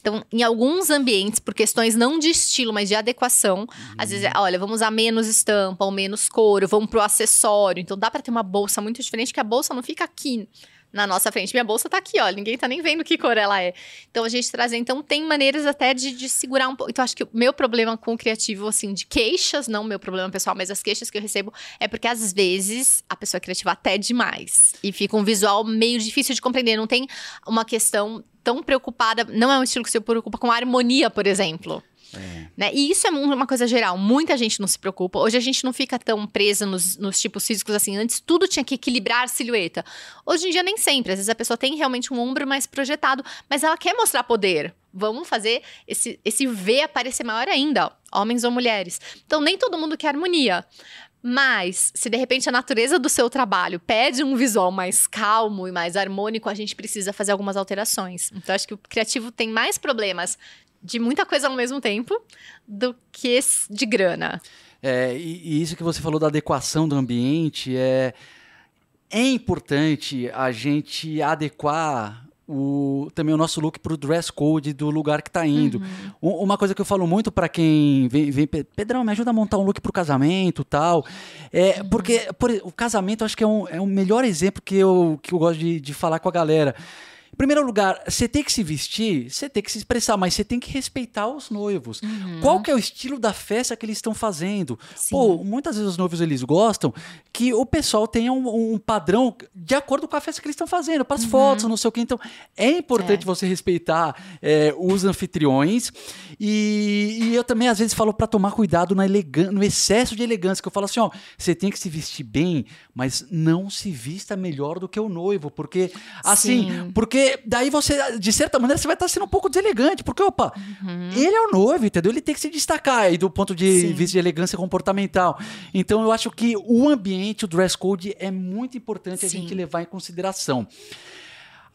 Então, em alguns ambientes, por questões não de estilo, mas de adequação, uhum. às vezes, é, olha, vamos usar menos estampa ou menos couro, vamos pro acessório. Então, dá para ter uma bolsa muito diferente, que a bolsa não fica aqui na nossa frente. Minha bolsa tá aqui, ó. Ninguém tá nem vendo que cor ela é. Então a gente trazer. Então tem maneiras até de, de segurar um pouco. Então acho que o meu problema com o criativo, assim, de queixas, não meu problema pessoal, mas as queixas que eu recebo, é porque às vezes a pessoa é criativa até demais. E fica um visual meio difícil de compreender. Não tem uma questão tão preocupada. Não é um estilo que se preocupa com harmonia, por exemplo. É. Né? E isso é uma coisa geral. Muita gente não se preocupa. Hoje a gente não fica tão presa nos, nos, tipos físicos assim. Antes tudo tinha que equilibrar a silhueta. Hoje em dia nem sempre. Às vezes a pessoa tem realmente um ombro mais projetado, mas ela quer mostrar poder. Vamos fazer esse, esse V aparecer maior ainda, ó, homens ou mulheres. Então nem todo mundo quer harmonia. Mas, se de repente a natureza do seu trabalho pede um visual mais calmo e mais harmônico, a gente precisa fazer algumas alterações. Então, acho que o criativo tem mais problemas de muita coisa ao mesmo tempo do que de grana. É, e, e isso que você falou da adequação do ambiente é é importante a gente adequar o, também o nosso look para o dress code do lugar que está indo. Uhum. Uma coisa que eu falo muito para quem vem, vem, Pedrão, me ajuda a montar um look para o casamento tal. É, uhum. Porque por, o casamento eu acho que é um, é um melhor exemplo que eu, que eu gosto de, de falar com a galera. Em primeiro lugar, você tem que se vestir, você tem que se expressar, mas você tem que respeitar os noivos. Uhum. Qual que é o estilo da festa que eles estão fazendo? Sim. Pô, muitas vezes os noivos eles gostam que o pessoal tenha um, um padrão de acordo com a festa que eles estão fazendo, para as uhum. fotos, não sei o que. Então, é importante é. você respeitar é, os anfitriões. E, e, eu também, às vezes, falo para tomar cuidado na no excesso de elegância, que eu falo assim, ó, você tem que se vestir bem, mas não se vista melhor do que o noivo, porque, assim, Sim. porque daí você, de certa maneira, você vai estar sendo um pouco deselegante. Porque, opa, uhum. ele é o noivo, entendeu? Ele tem que se destacar aí do ponto de vista de elegância comportamental. Então, eu acho que o ambiente, o dress code é muito importante Sim. a gente levar em consideração.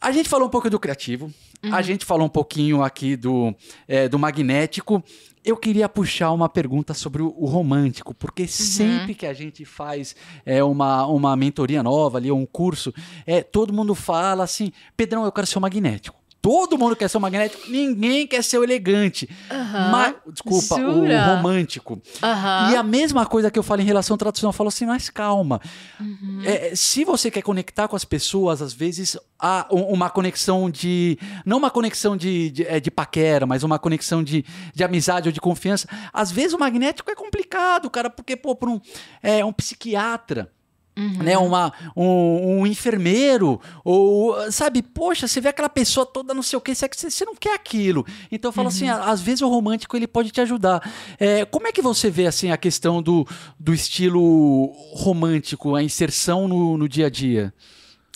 A gente falou um pouco do criativo, uhum. a gente falou um pouquinho aqui do, é, do magnético. Eu queria puxar uma pergunta sobre o, o romântico, porque uhum. sempre que a gente faz é, uma, uma mentoria nova ali, ou um curso, é, todo mundo fala assim: Pedrão, eu quero ser um magnético. Todo mundo quer ser o magnético, ninguém quer ser o elegante. Uhum. Mas, desculpa, Jura? o romântico. Uhum. E a mesma coisa que eu falo em relação ao tradicional, eu falo assim, mas calma. Uhum. É, se você quer conectar com as pessoas, às vezes há uma conexão de. Não uma conexão de, de, é, de paquera, mas uma conexão de, de amizade ou de confiança. Às vezes o magnético é complicado, cara, porque, pô, para um, é, um psiquiatra Uhum. Né, uma, um, um, enfermeiro, ou sabe, poxa, você vê aquela pessoa toda não sei o que, você, você não quer aquilo. Então eu falo assim, uhum. assim, às vezes o romântico ele pode te ajudar. É, como é que você vê assim a questão do, do estilo romântico, a inserção no, no dia a dia?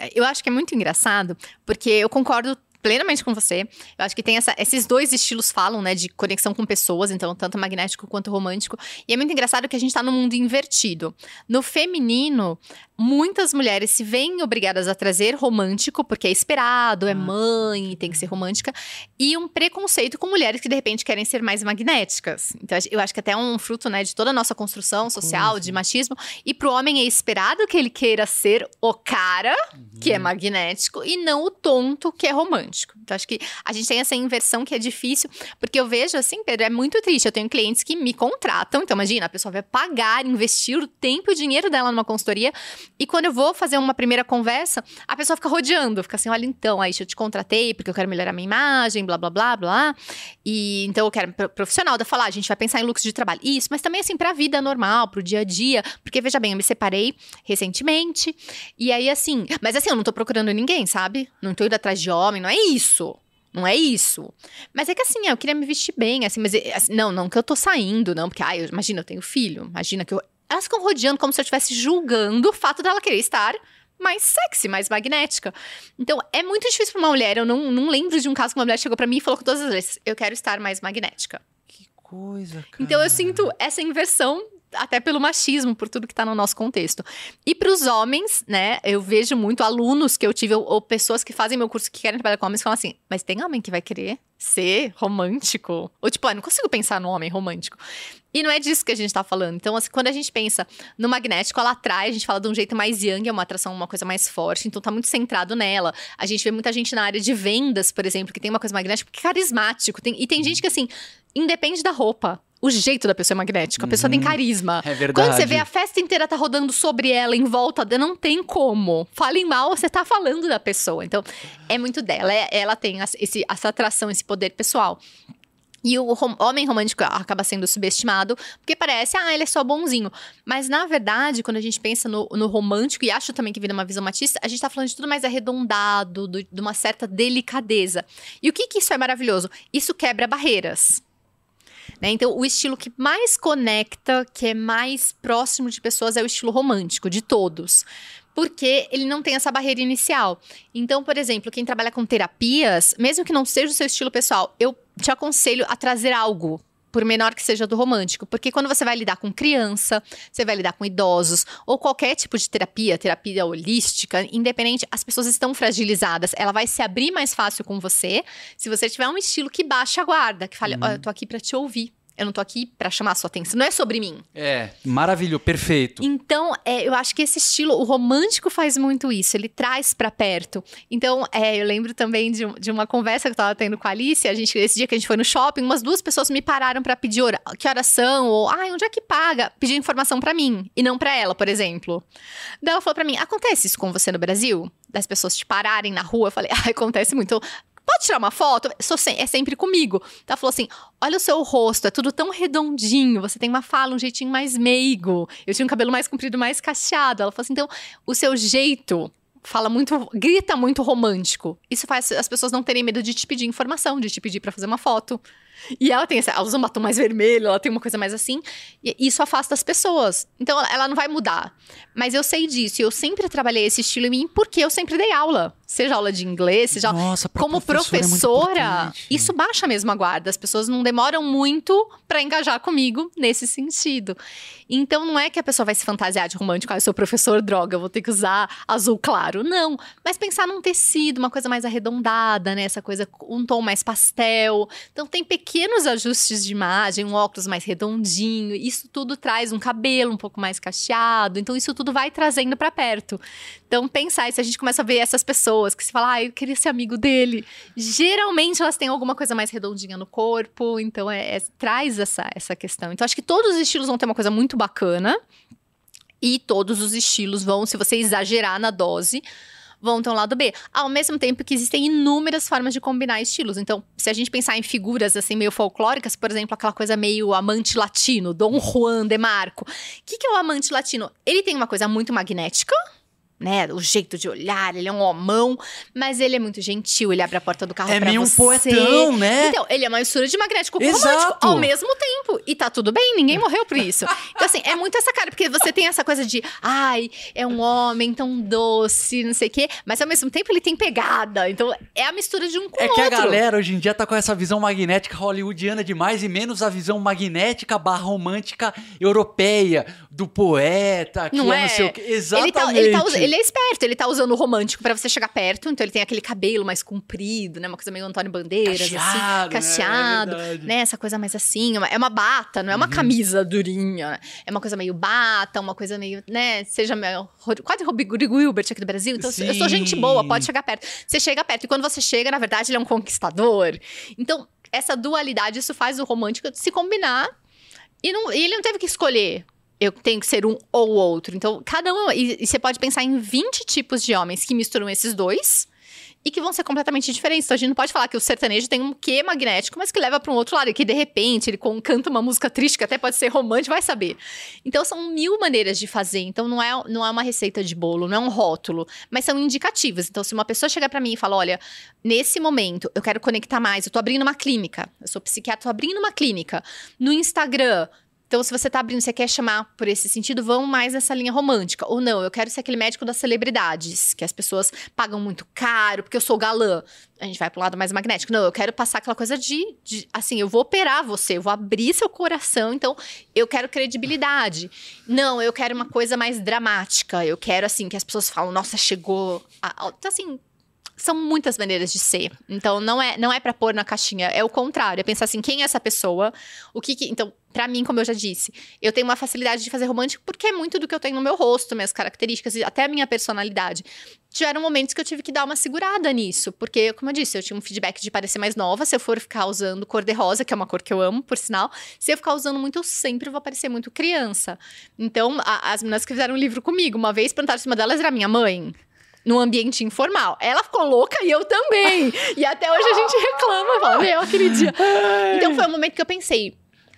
É, eu acho que é muito engraçado, porque eu concordo plenamente com você. Eu acho que tem essa, esses dois estilos falam, né, de conexão com pessoas, então tanto magnético quanto romântico. E é muito engraçado que a gente tá no mundo invertido. No feminino, muitas mulheres se veem obrigadas a trazer romântico, porque é esperado, é ah. mãe, tem que ser romântica, e um preconceito com mulheres que de repente querem ser mais magnéticas. Então eu acho que até é um fruto, né, de toda a nossa construção social, de machismo, e pro homem é esperado que ele queira ser o cara, uhum. que é magnético, e não o tonto, que é romântico. Então acho que a gente tem essa inversão que é difícil, porque eu vejo assim, Pedro, é muito triste. Eu tenho clientes que me contratam, então imagina, a pessoa vai pagar, investir o tempo e o dinheiro dela numa consultoria e quando eu vou fazer uma primeira conversa, a pessoa fica rodeando, fica assim: olha, então, aí eu te contratei porque eu quero melhorar minha imagem, blá, blá, blá, blá. E então eu quero profissional da falar, a gente vai pensar em lucros de trabalho. Isso, mas também assim, pra vida normal, pro dia a dia. Porque, veja bem, eu me separei recentemente. E aí, assim, mas assim, eu não tô procurando ninguém, sabe? Não tô indo atrás de homem, não é isso. Não é isso. Mas é que assim, eu queria me vestir bem, assim, mas assim, não, não que eu tô saindo, não, porque, ai, imagina, eu tenho filho, imagina que eu elas ficam rodeando como se eu estivesse julgando o fato dela querer estar mais sexy, mais magnética. Então, é muito difícil para uma mulher. Eu não, não lembro de um caso que uma mulher chegou para mim e falou todas as vezes: eu quero estar mais magnética. Que coisa, cara. Então, eu sinto essa inversão até pelo machismo, por tudo que está no nosso contexto. E para os homens, né, eu vejo muito alunos que eu tive, ou, ou, pessoas que fazem meu curso que querem trabalhar com homens, falam assim: mas tem homem que vai querer ser romântico? Ou tipo, ah, não consigo pensar no homem romântico. E não é disso que a gente está falando. Então, assim, quando a gente pensa no magnético, ela atrai, a gente fala de um jeito mais young, é uma atração, uma coisa mais forte, então tá muito centrado nela. A gente vê muita gente na área de vendas, por exemplo, que tem uma coisa magnética, que é carismático. Tem, e tem gente que, assim, independe da roupa o jeito da pessoa é magnético. A pessoa tem uhum. carisma. É verdade. Quando você vê a festa inteira tá rodando sobre ela, em volta, não tem como. Falem mal, você tá falando da pessoa. Então, é muito dela. É, ela tem esse, essa atração, esse poder pessoal. E o homem romântico acaba sendo subestimado, porque parece, ah, ele é só bonzinho. Mas, na verdade, quando a gente pensa no, no romântico, e acho também que vira uma visão machista, a gente tá falando de tudo mais arredondado, do, de uma certa delicadeza. E o que que isso é maravilhoso? Isso quebra barreiras. Né? Então, o estilo que mais conecta, que é mais próximo de pessoas, é o estilo romântico, de todos. Porque ele não tem essa barreira inicial. Então, por exemplo, quem trabalha com terapias, mesmo que não seja o seu estilo pessoal, eu te aconselho a trazer algo por menor que seja do romântico. Porque quando você vai lidar com criança, você vai lidar com idosos, ou qualquer tipo de terapia, terapia holística, independente, as pessoas estão fragilizadas. Ela vai se abrir mais fácil com você se você tiver um estilo que baixa a guarda, que fale, uhum. oh, eu tô aqui para te ouvir. Eu não tô aqui pra chamar a sua atenção. Não é sobre mim. É, maravilhoso, perfeito. Então, é, eu acho que esse estilo, o romântico faz muito isso, ele traz pra perto. Então, é, eu lembro também de, de, uma conversa que eu tava tendo com a Alice, a gente, esse dia que a gente foi no shopping, umas duas pessoas me pararam para pedir hora, que oração, ou, ai, onde é que paga? Pedir informação para mim, e não para ela, por exemplo. Daí ela falou para mim, acontece isso com você no Brasil? Das pessoas te pararem na rua? Eu falei, ah, acontece muito pode tirar uma foto? Sou se é sempre comigo. Ela falou assim: olha o seu rosto, é tudo tão redondinho, você tem uma fala, um jeitinho mais meigo. Eu tinha um cabelo mais comprido, mais cacheado. Ela falou assim: então, o seu jeito fala muito, grita muito romântico. Isso faz as pessoas não terem medo de te pedir informação, de te pedir para fazer uma foto. E ela tem, ela usa um batom mais vermelho, ela tem uma coisa mais assim. E isso afasta as pessoas. Então ela não vai mudar. Mas eu sei disso. E eu sempre trabalhei esse estilo em mim porque eu sempre dei aula. Seja aula de inglês, seja. Nossa, como professora, é isso baixa mesmo a guarda. As pessoas não demoram muito para engajar comigo nesse sentido. Então não é que a pessoa vai se fantasiar de romântico, ah, eu sou professor, droga, eu vou ter que usar azul claro. Não. Mas pensar num tecido, uma coisa mais arredondada, né? Essa coisa, um tom mais pastel. Então tem pequenos ajustes de imagem, um óculos mais redondinho. Isso tudo traz um cabelo um pouco mais cacheado. Então isso tudo vai trazendo para perto. Então pensar, se a gente começa a ver essas pessoas que se fala, ah, eu queria ser amigo dele. Geralmente elas têm alguma coisa mais redondinha no corpo. Então é, é traz essa, essa questão. Então acho que todos os estilos vão ter uma coisa muito bacana. E todos os estilos vão, se você exagerar na dose, vão ter um lado B. Ao mesmo tempo que existem inúmeras formas de combinar estilos. Então, se a gente pensar em figuras assim meio folclóricas, por exemplo, aquela coisa meio amante latino, Dom Juan de Marco. O que, que é o amante latino? Ele tem uma coisa muito magnética, né? O jeito de olhar, ele é um homão, mas ele é muito gentil, ele abre a porta do carro é pra você. É meio um poetão, né? Então, ele é uma mistura de magnético com Exato. romântico ao mesmo tempo. E tá tudo bem, ninguém morreu por isso. Então, assim, é muito essa cara, porque você tem essa coisa de, ai, é um homem tão doce, não sei o quê, mas ao mesmo tempo ele tem pegada. Então, é a mistura de um com É outro. que a galera hoje em dia tá com essa visão magnética hollywoodiana demais e menos a visão magnética barra romântica europeia, do poeta, que não é, é não sei o quê. Exatamente. Ele, tá, ele, tá, ele é esperto, ele tá usando o romântico para você chegar perto, então ele tem aquele cabelo mais comprido, né? Uma coisa meio Antônio Bandeiras, assim, cacheado, assim. Cacheado, né? É né? Essa coisa mais assim. É uma bata, não é uma uhum. camisa durinha. É uma coisa meio bata, uma coisa meio, né? Seja meio, quase Rodrigo Hilbert aqui do Brasil. Então, Sim. eu sou gente boa, pode chegar perto. Você chega perto, e quando você chega, na verdade, ele é um conquistador. Então, essa dualidade, isso faz o romântico se combinar. E, não, e ele não teve que escolher eu tenho que ser um ou outro. Então, cada um. E, e, você pode pensar em 20 tipos de homens que misturam esses dois e que vão ser completamente diferentes. Então, a gente não pode falar que o sertanejo tem um quê magnético, mas que leva para um outro lado. E que, de repente, ele canta uma música triste, que até pode ser romântico, vai saber. Então, são mil maneiras de fazer. Então, não é, não é uma receita de bolo, não é um rótulo, mas são indicativas. Então, se uma pessoa chegar para mim e falar: olha, nesse momento eu quero conectar mais, eu tô abrindo uma clínica, eu sou psiquiatra, tô abrindo uma clínica. No Instagram, então, se você tá abrindo, você quer chamar por esse sentido, vão mais nessa linha romântica. Ou não, eu quero ser aquele médico das celebridades, que as pessoas pagam muito caro, porque eu sou galã. A gente vai pro lado mais magnético. Não, eu quero passar aquela coisa de, de assim, eu vou operar você, eu vou abrir seu coração, então eu quero credibilidade. Não, eu quero uma coisa mais dramática. Eu quero, assim, que as pessoas falam, nossa, chegou. A... Então, assim, são muitas maneiras de ser. Então não é não é para pôr na caixinha, é o contrário, é pensar assim, quem é essa pessoa? O que, que então, para mim, como eu já disse, eu tenho uma facilidade de fazer romântico porque é muito do que eu tenho no meu rosto, minhas características e até a minha personalidade. Tiveram momentos que eu tive que dar uma segurada nisso, porque como eu disse, eu tinha um feedback de parecer mais nova, se eu for ficar usando cor de rosa, que é uma cor que eu amo, por sinal, se eu ficar usando muito, eu sempre vou parecer muito criança. Então, a, as meninas que fizeram um livro comigo, uma vez perguntaram se uma delas era minha mãe no ambiente informal. Ela ficou louca e eu também. e até hoje a gente reclama, fala, meu, aquele dia. Então foi um momento que eu pensei,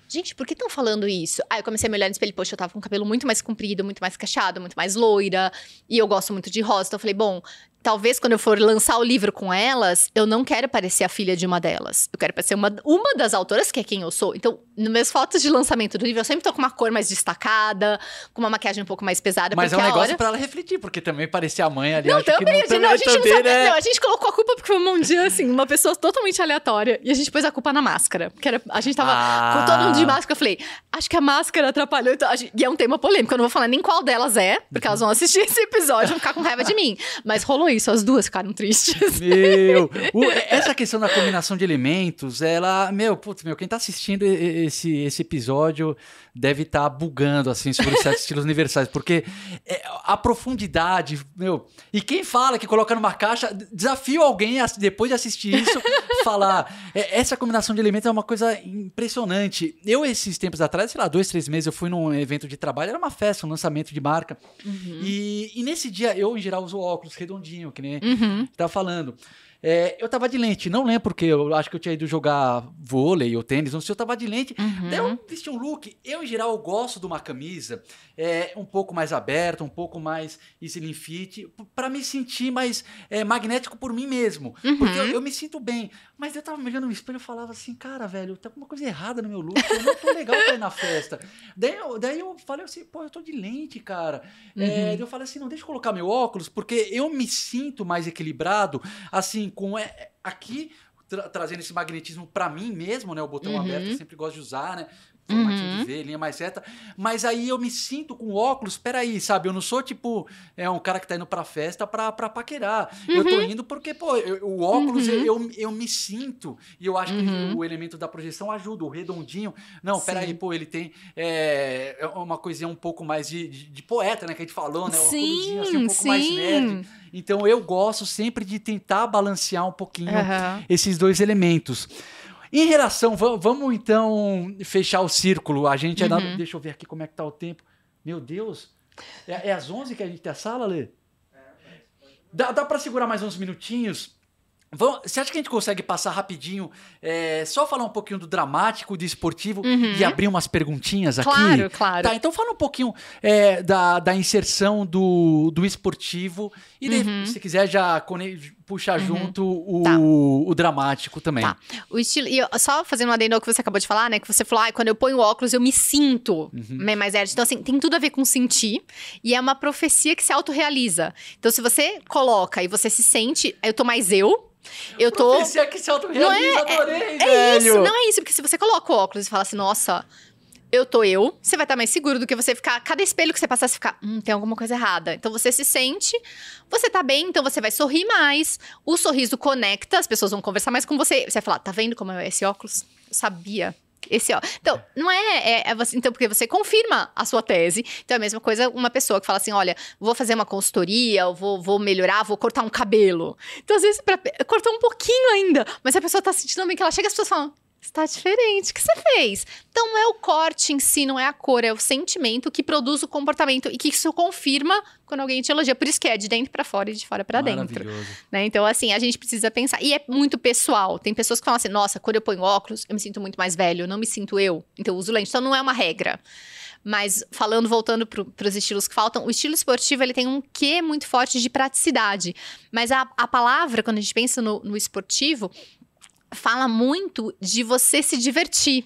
gente, por que estão falando isso? Aí eu comecei a me olhar no espelho, poxa, eu tava com o cabelo muito mais comprido, muito mais cacheado, muito mais loira, e eu gosto muito de rosa. Então eu falei, bom, talvez quando eu for lançar o livro com elas, eu não quero parecer a filha de uma delas. Eu quero parecer uma, uma das autoras, que é quem eu sou. Então, nas minhas fotos de lançamento do livro, eu sempre tô com uma cor mais destacada, com uma maquiagem um pouco mais pesada. Mas é um negócio hora... pra ela refletir, porque também parecer a mãe ali. Não, também, não, não, a gente também, não sabe. Né? Não, a gente colocou a culpa porque foi um dia, assim, uma pessoa totalmente aleatória. E a gente pôs a culpa na máscara. Porque era, a gente tava ah. com todo mundo de máscara. Eu falei, acho que a máscara atrapalhou. Então, gente, e é um tema polêmico. Eu não vou falar nem qual delas é, porque elas vão assistir esse episódio e vão ficar com raiva de mim. Mas rolou isso isso, as duas ficaram tristes. Meu, o, *laughs* essa questão da combinação de elementos, ela, meu, putz, meu, quem tá assistindo esse, esse episódio deve estar tá bugando, assim, sobre os sete *laughs* estilos universais, porque é, a profundidade, meu, e quem fala que coloca numa caixa, desafio alguém, a, depois de assistir isso, *laughs* falar, é, essa combinação de elementos é uma coisa impressionante. Eu, esses tempos atrás, sei lá, dois, três meses, eu fui num evento de trabalho, era uma festa, um lançamento de marca, uhum. e, e, nesse dia, eu, em geral, uso óculos redondinho, que nem uhum. tava falando. É, eu tava de lente, não lembro porque eu acho que eu tinha ido jogar vôlei ou tênis, não sei, eu tava de lente. Uhum. Daí eu vesti um look. Eu, em geral, gosto de uma camisa é, um pouco mais aberta, um pouco mais slim fit, para me sentir mais é, magnético por mim mesmo. Uhum. Porque eu, eu, me sinto bem. Mas eu tava me olhando no espelho e falava assim, cara, velho, tá alguma coisa errada no meu look, eu não tô legal pra ir na festa. *laughs* Daí eu, daí eu falei assim, pô, eu tô de lente, cara. É, uhum. Daí eu falei assim, não, deixa eu colocar meu óculos, porque eu me sinto mais equilibrado, assim, com é, aqui tra trazendo esse magnetismo para mim mesmo, né? O botão uhum. aberto eu sempre gosto de usar, né? Formatinho uhum. de V, linha mais reta. Mas aí eu me sinto com óculos, peraí, sabe? Eu não sou tipo é um cara que tá indo pra festa pra, pra paquerar. Uhum. Eu tô uhum. indo porque, pô, eu, o óculos uhum. eu, eu, eu, me sinto. E eu acho que uhum. o elemento da projeção ajuda, o redondinho. Não, Sim. peraí, pô, ele tem é, é, uma coisinha um pouco mais de, de, de, poeta, né? Que a gente falou, né? Uma sim, assim, um pouco sim. mais nerd. Então eu gosto sempre de tentar balancear um pouquinho esses dois elementos. Em relação, vamos então fechar o círculo. A gente uhum. deixa eu ver aqui como é que tá o tempo. Meu Deus, é, é às 11 que a gente tem a sala, Lê? Dá, dá para segurar mais uns minutinhos? Vamos, você acha que a gente consegue passar rapidinho, é, só falar um pouquinho do dramático, do esportivo uhum. e abrir umas perguntinhas aqui? Claro, claro. Tá, então fala um pouquinho é, da, da inserção do, do esportivo e uhum. se quiser já puxar uhum. junto o, tá. o dramático também. Tá. O estilo, e só fazendo um adendo ao que você acabou de falar, né? Que você falou, ah, quando eu ponho óculos eu me sinto uhum. mais nerd. Então, assim, tem tudo a ver com sentir e é uma profecia que se autorrealiza. Então, se você coloca e você se sente, eu tô mais eu, eu tô. Profecia que se autorrealiza, não é, adorei, é, é isso, não é isso, porque se você coloca o óculos e fala assim, nossa, eu tô eu, você vai estar mais seguro do que você ficar. Cada espelho que você passar, você ficar, hum, tem alguma coisa errada. Então você se sente, você tá bem, então você vai sorrir mais. O sorriso conecta, as pessoas vão conversar mais com você. Você vai falar, tá vendo como é esse óculos? Eu sabia. Esse, ó. Então, não é, é, é você, então porque você confirma a sua tese. Então é a mesma coisa uma pessoa que fala assim, olha, vou fazer uma consultoria, vou, vou melhorar, vou cortar um cabelo. Então às vezes para cortar um pouquinho ainda, mas a pessoa tá sentindo bem que ela chega as pessoas falam, Está diferente. O que você fez? Então, não é o corte em si, não é a cor, é o sentimento que produz o comportamento e que isso confirma quando alguém te elogia. Por isso que é de dentro para fora e de fora para dentro. Né? Então, assim, a gente precisa pensar. E é muito pessoal. Tem pessoas que falam assim: nossa, quando eu ponho óculos, eu me sinto muito mais velho, não me sinto eu. Então, eu uso lente. Então, não é uma regra. Mas falando, voltando para os estilos que faltam, o estilo esportivo ele tem um quê muito forte de praticidade. Mas a, a palavra, quando a gente pensa no, no esportivo, fala muito de você se divertir.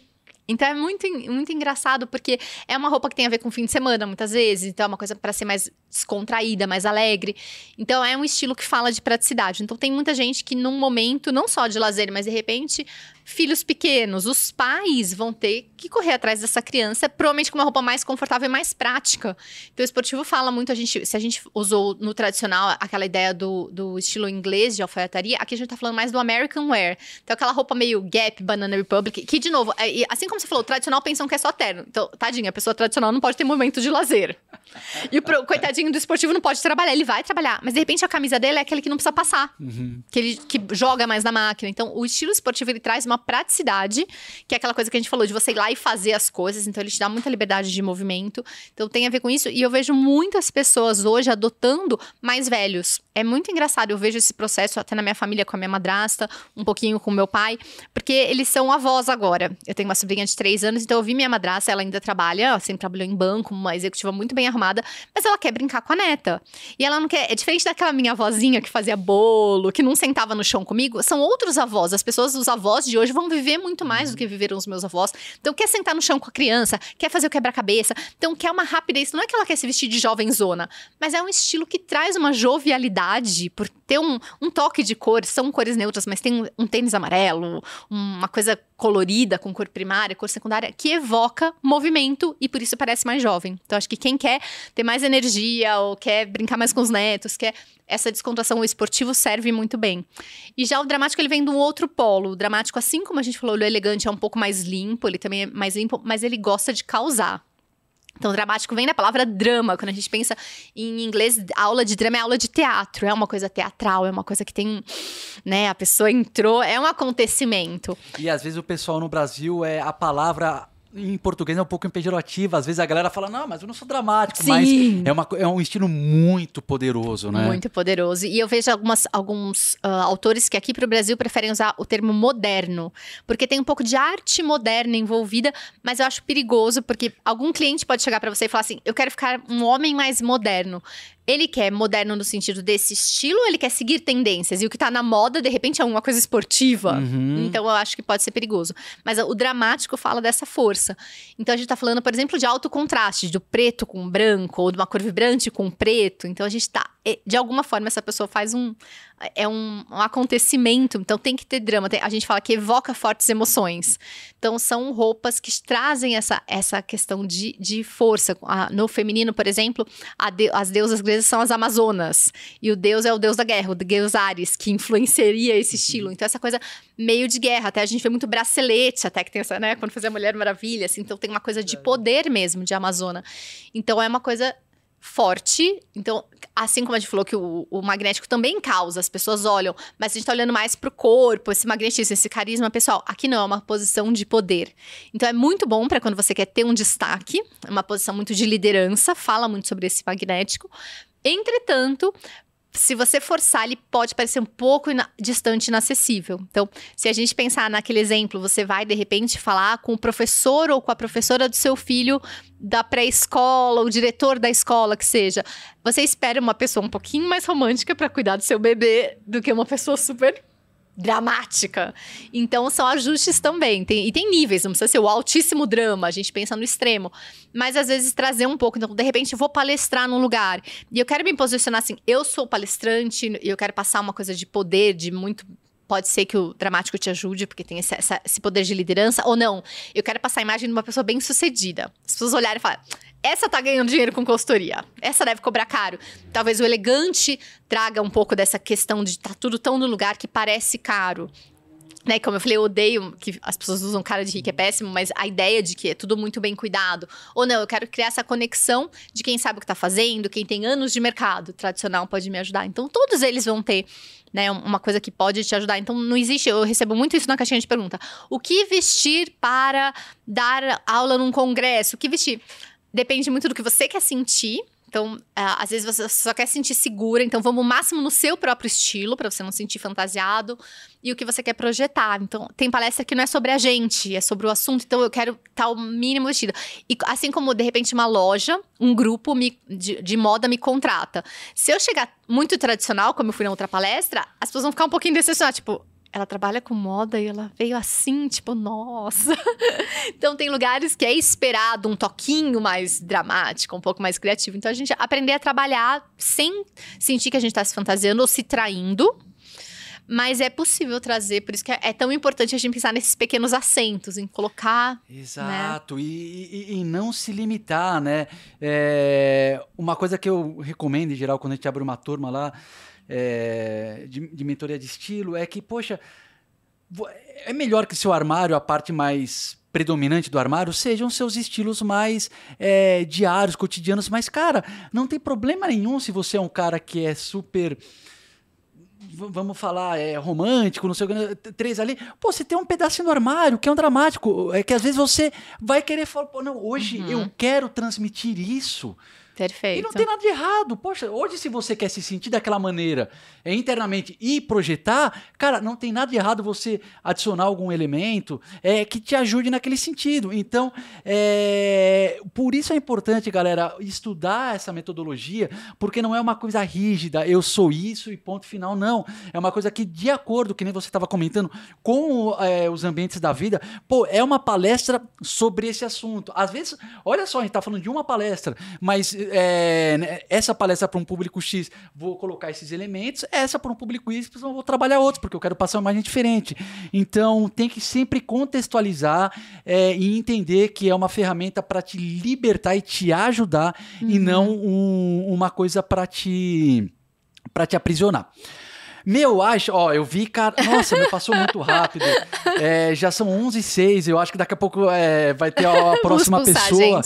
Então é muito, muito engraçado, porque é uma roupa que tem a ver com fim de semana, muitas vezes. Então é uma coisa para ser mais descontraída, mais alegre. Então é um estilo que fala de praticidade. Então tem muita gente que num momento, não só de lazer, mas de repente, filhos pequenos, os pais vão ter que correr atrás dessa criança, provavelmente com uma roupa mais confortável e mais prática. Então o esportivo fala muito, a gente, se a gente usou no tradicional aquela ideia do, do estilo inglês de alfaiataria, aqui a gente tá falando mais do American Wear. Então aquela roupa meio Gap, Banana Republic, que de novo, é, assim como você falou, tradicional pensam que é só terno. Então, tadinha, a pessoa tradicional não pode ter momento de lazer. E o pro, *laughs* coitadinho do esportivo não pode trabalhar, ele vai trabalhar, mas de repente a camisa dele é aquele que não precisa passar, uhum. que ele que joga mais na máquina. Então, o estilo esportivo ele traz uma praticidade, que é aquela coisa que a gente falou de você ir lá e fazer as coisas, então ele te dá muita liberdade de movimento. Então, tem a ver com isso e eu vejo muitas pessoas hoje adotando mais velhos. É muito engraçado, eu vejo esse processo até na minha família com a minha madrasta, um pouquinho com meu pai, porque eles são avós agora. Eu tenho uma sobrinha de três anos, então eu vi minha madrasta, ela ainda trabalha, ela sempre trabalhou em banco, uma executiva muito bem arrumada, mas ela quer brincar com a neta. E ela não quer. É diferente daquela minha avózinha que fazia bolo, que não sentava no chão comigo. São outros avós. As pessoas, os avós de hoje, vão viver muito mais do que viveram os meus avós. Então, quer sentar no chão com a criança, quer fazer o quebra-cabeça. Então, quer uma rapidez. Não é que ela quer se vestir de jovenzona, mas é um estilo que traz uma jovialidade por ter um, um toque de cor, são cores neutras, mas tem um, um tênis amarelo, uma coisa colorida com cor primária, cor secundária, que evoca movimento e por isso parece mais jovem. Então, acho que quem quer ter mais energia ou quer brincar mais com os netos, quer essa descontração, o esportivo serve muito bem. E já o dramático, ele vem de um outro polo. O dramático, assim como a gente falou, o elegante é um pouco mais limpo, ele também é mais limpo, mas ele gosta de causar. Então, dramático vem da palavra drama. Quando a gente pensa em inglês, aula de drama é aula de teatro. É uma coisa teatral, é uma coisa que tem. Né, a pessoa entrou, é um acontecimento. E às vezes o pessoal no Brasil é a palavra em português é um pouco pejorativo. Às vezes a galera fala, não, mas eu não sou dramático. Sim. Mas é, uma, é um estilo muito poderoso, né? Muito poderoso. E eu vejo algumas, alguns uh, autores que aqui para o Brasil preferem usar o termo moderno, porque tem um pouco de arte moderna envolvida, mas eu acho perigoso, porque algum cliente pode chegar para você e falar assim: eu quero ficar um homem mais moderno. Ele quer moderno no sentido desse estilo ou ele quer seguir tendências? E o que tá na moda, de repente, é uma coisa esportiva. Uhum. Então eu acho que pode ser perigoso. Mas o dramático fala dessa força. Então a gente tá falando, por exemplo, de alto contraste, do preto com branco, ou de uma cor vibrante com preto. Então a gente tá. De alguma forma, essa pessoa faz um. É um, um acontecimento, então tem que ter drama. a gente fala que evoca fortes emoções. Então são roupas que trazem essa, essa questão de, de força. no feminino, por exemplo, de, as deusas vezes são as Amazonas. E o deus é o deus da guerra, o deus Ares, que influenciaria esse estilo. Então, essa coisa meio de guerra. Até a gente vê muito bracelete, até que tem essa, né? Quando fazia Mulher Maravilha, assim. Então, tem uma coisa de poder mesmo, de Amazona. Então, é uma coisa forte. Então, assim como a gente falou que o, o, magnético também causa, as pessoas olham, mas a gente tá olhando mais pro corpo, esse magnetismo, esse carisma, pessoal, aqui não, é uma posição de poder. Então é muito bom para quando você quer ter um destaque, é uma posição muito de liderança, fala muito sobre esse magnético. Entretanto, se você forçar, ele pode parecer um pouco ina distante, inacessível. Então, se a gente pensar naquele exemplo, você vai de repente falar com o professor ou com a professora do seu filho da pré-escola, o diretor da escola, que seja. Você espera uma pessoa um pouquinho mais romântica para cuidar do seu bebê do que uma pessoa super dramática. Então são ajustes também. Tem, e tem níveis, não precisa ser o altíssimo drama, a gente pensa no extremo. Mas às vezes trazer um pouco. Então, de repente, eu vou palestrar num lugar e eu quero me posicionar assim: eu sou palestrante e eu quero passar uma coisa de poder, de muito pode ser que o dramático te ajude, porque tem esse, esse, poder de liderança, ou não. Eu quero passar a imagem de uma pessoa bem sucedida. As pessoas olharem e falarem. Essa tá ganhando dinheiro com consultoria. Essa deve cobrar caro. Talvez o elegante traga um pouco dessa questão de tá tudo tão no lugar que parece caro. Né, como eu falei, eu odeio que as pessoas usam cara de rico é péssimo, mas a ideia de que é tudo muito bem cuidado. Ou não, eu quero criar essa conexão de quem sabe o que está fazendo, quem tem anos de mercado tradicional pode me ajudar. Então, todos eles vão ter né, uma coisa que pode te ajudar. Então, não existe, eu recebo muito isso na caixinha de pergunta. O que vestir para dar aula num congresso? O que vestir? Depende muito do que você quer sentir. Então, uh, às vezes você só quer sentir segura, então vamos o máximo no seu próprio estilo, para você não sentir fantasiado, e o que você quer projetar. Então, tem palestra que não é sobre a gente, é sobre o assunto, então eu quero tal mínimo vestido. E assim como, de repente, uma loja, um grupo me, de, de, moda me contrata. Se eu chegar muito tradicional, como eu fui na outra palestra, as pessoas vão ficar um pouquinho decepcionadas, tipo, ela trabalha com moda e ela veio assim, tipo, nossa. *laughs* então tem lugares que é esperado um toquinho mais dramático, um pouco mais criativo. Então a gente aprender a trabalhar sem sentir que a gente está se fantasiando ou se traindo. Mas é possível trazer, por isso que é, é tão importante a gente pensar nesses pequenos acentos, em colocar. Né? Exato, né? e, e, e, não se limitar, né? É, uma coisa que eu recomendo em geral quando a gente abre uma turma lá é, de, de mentoria de estilo é que, poxa, é melhor que seu armário, a parte mais predominante do armário, sejam seus estilos mais é, diários, cotidianos. Mas, cara, não tem problema nenhum se você é um cara que é super vamos falar, é romântico, não sei o que, três ali. Pô, você tem um pedacinho no armário que é um dramático. É que às vezes você vai querer falar, pô, não, hoje uhum. eu quero transmitir isso. Perfeito. E não tem nada de errado. Poxa, hoje se você quer se sentir daquela maneira é, internamente e projetar, cara, não tem nada de errado você adicionar algum elemento é, que te ajude naquele sentido. Então, é, por isso é importante, galera, estudar essa metodologia, porque não é uma coisa rígida, eu sou isso e ponto final, não. É uma coisa que, de acordo, que nem você estava comentando, com é, os ambientes da vida, pô, é uma palestra sobre esse assunto. Às vezes, olha só, a gente está falando de uma palestra, mas é, né, essa palestra para um público X, vou colocar esses elementos, essa para um público Y, vou trabalhar outros, porque eu quero passar uma imagem diferente. Então, tem que sempre contextualizar é, e entender que é uma ferramenta para te libertar e te ajudar, uhum. e não um, uma coisa para te, te aprisionar. Meu, acho, ó, eu vi, cara. Nossa, meu, passou muito *laughs* rápido. É, já são 11 e 06 eu acho que daqui a pouco é, vai ter a, a próxima pessoa.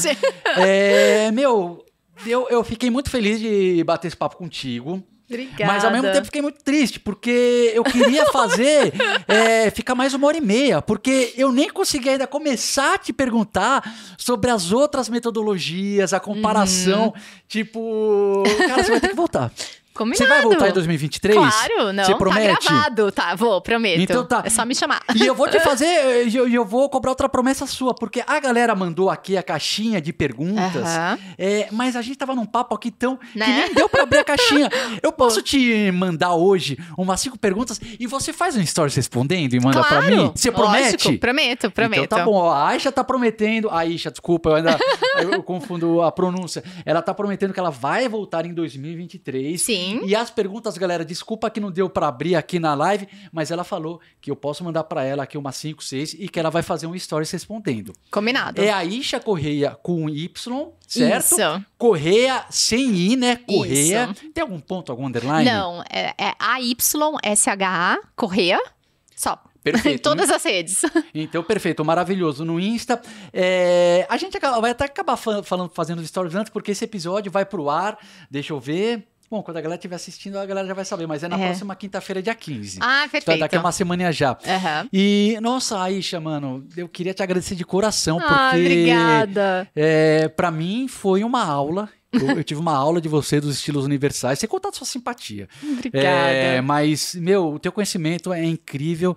É, meu, eu, eu fiquei muito feliz de bater esse papo contigo. Obrigada. Mas ao mesmo tempo fiquei muito triste, porque eu queria fazer *laughs* é, ficar mais uma hora e meia, porque eu nem consegui ainda começar a te perguntar sobre as outras metodologias, a comparação. Uhum. Tipo, cara, você vai ter que voltar. *laughs* Combinado. Você vai voltar em 2023? Claro, não. Você tá promete? Tá gravado, tá, vou, prometo. Então tá. É só me chamar. E eu vou te *laughs* fazer, eu, eu vou cobrar outra promessa sua, porque a galera mandou aqui a caixinha de perguntas, uhum. é, mas a gente tava num papo aqui tão né? que nem deu pra abrir a caixinha. *laughs* Eu posso te mandar hoje umas cinco perguntas e você faz um stories respondendo e manda claro, pra mim? Você promete? Lógico, prometo, prometo. Então tá bom, ó, a Aisha tá prometendo, a Aisha, desculpa, eu ainda *laughs* eu confundo a pronúncia. Ela tá prometendo que ela vai voltar em 2023. Sim. E as perguntas galera. Desculpa que não deu para abrir aqui na live, mas ela falou que eu posso mandar para ela aqui umas 5, 6 e que ela vai fazer um stories respondendo. Combinado. É a Isha Correia com Y, certo? Isso. Correia sem I, né? Correia. Isso. Tem algum ponto, algum underline? Não, é, é A-Y-S-H-A, Correia, só. Perfeito. em *laughs* todas as redes. *laughs* Então, perfeito, maravilhoso. No Insta. É, a gente vai até acabar falando, fazendo stories antes, porque esse episódio vai pro ar. Deixa eu ver. Bom, quando a galera estiver assistindo, a galera já vai saber, mas é na é. próxima quinta-feira, dia 15. Ah, perfeito. Então, daqui a uma semana já. Uhum. E, nossa, Aisha, mano, eu queria te agradecer de coração, ah, porque. Obrigada. É, pra mim foi uma aula. Eu, eu, tive uma aula de você dos estilos universais, sem contar sua simpatia. Obrigada. É, mas, meu, o teu conhecimento é incrível.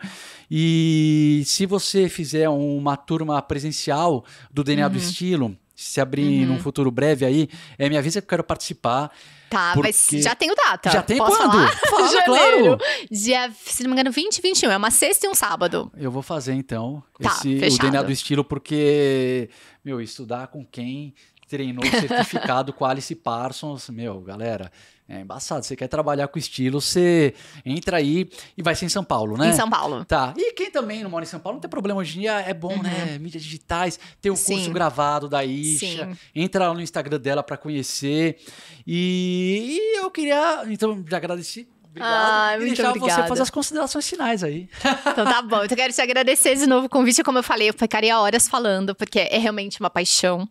E se você fizer uma turma presencial do DNA uhum. do estilo, se abrir uhum. num futuro breve aí, é, me avisa que eu quero participar. Tá, porque... mas já tenho data. Já tem Posso quando? Falar? *laughs* Fala, claro. Dia, se não me engano, 20 e 21. É uma sexta e um sábado. Eu vou fazer, então, tá, esse, fechado. o DNA do estilo, porque, meu, estudar com quem treinou certificado com Alice Parsons, meu, galera, é embaçado. Você quer trabalhar com estilo, você entra aí e vai ser em São Paulo, né? Em São Paulo. Tá. E quem também não mora em São Paulo, não tem problema. Hoje em dia é bom, né? uhum. né? Mídias digitais, ter o um curso gravado da Isha. Sim. Entra lá no Instagram dela para conhecer. E, e eu queria, então, já agradeci Obrigado. Ah, e deixar obrigada. você fazer as considerações finais aí. *laughs* Então tá bom. Então, eu quero te agradecer de novo o convite. Como eu falei, eu ficaria horas falando, porque é realmente uma paixão.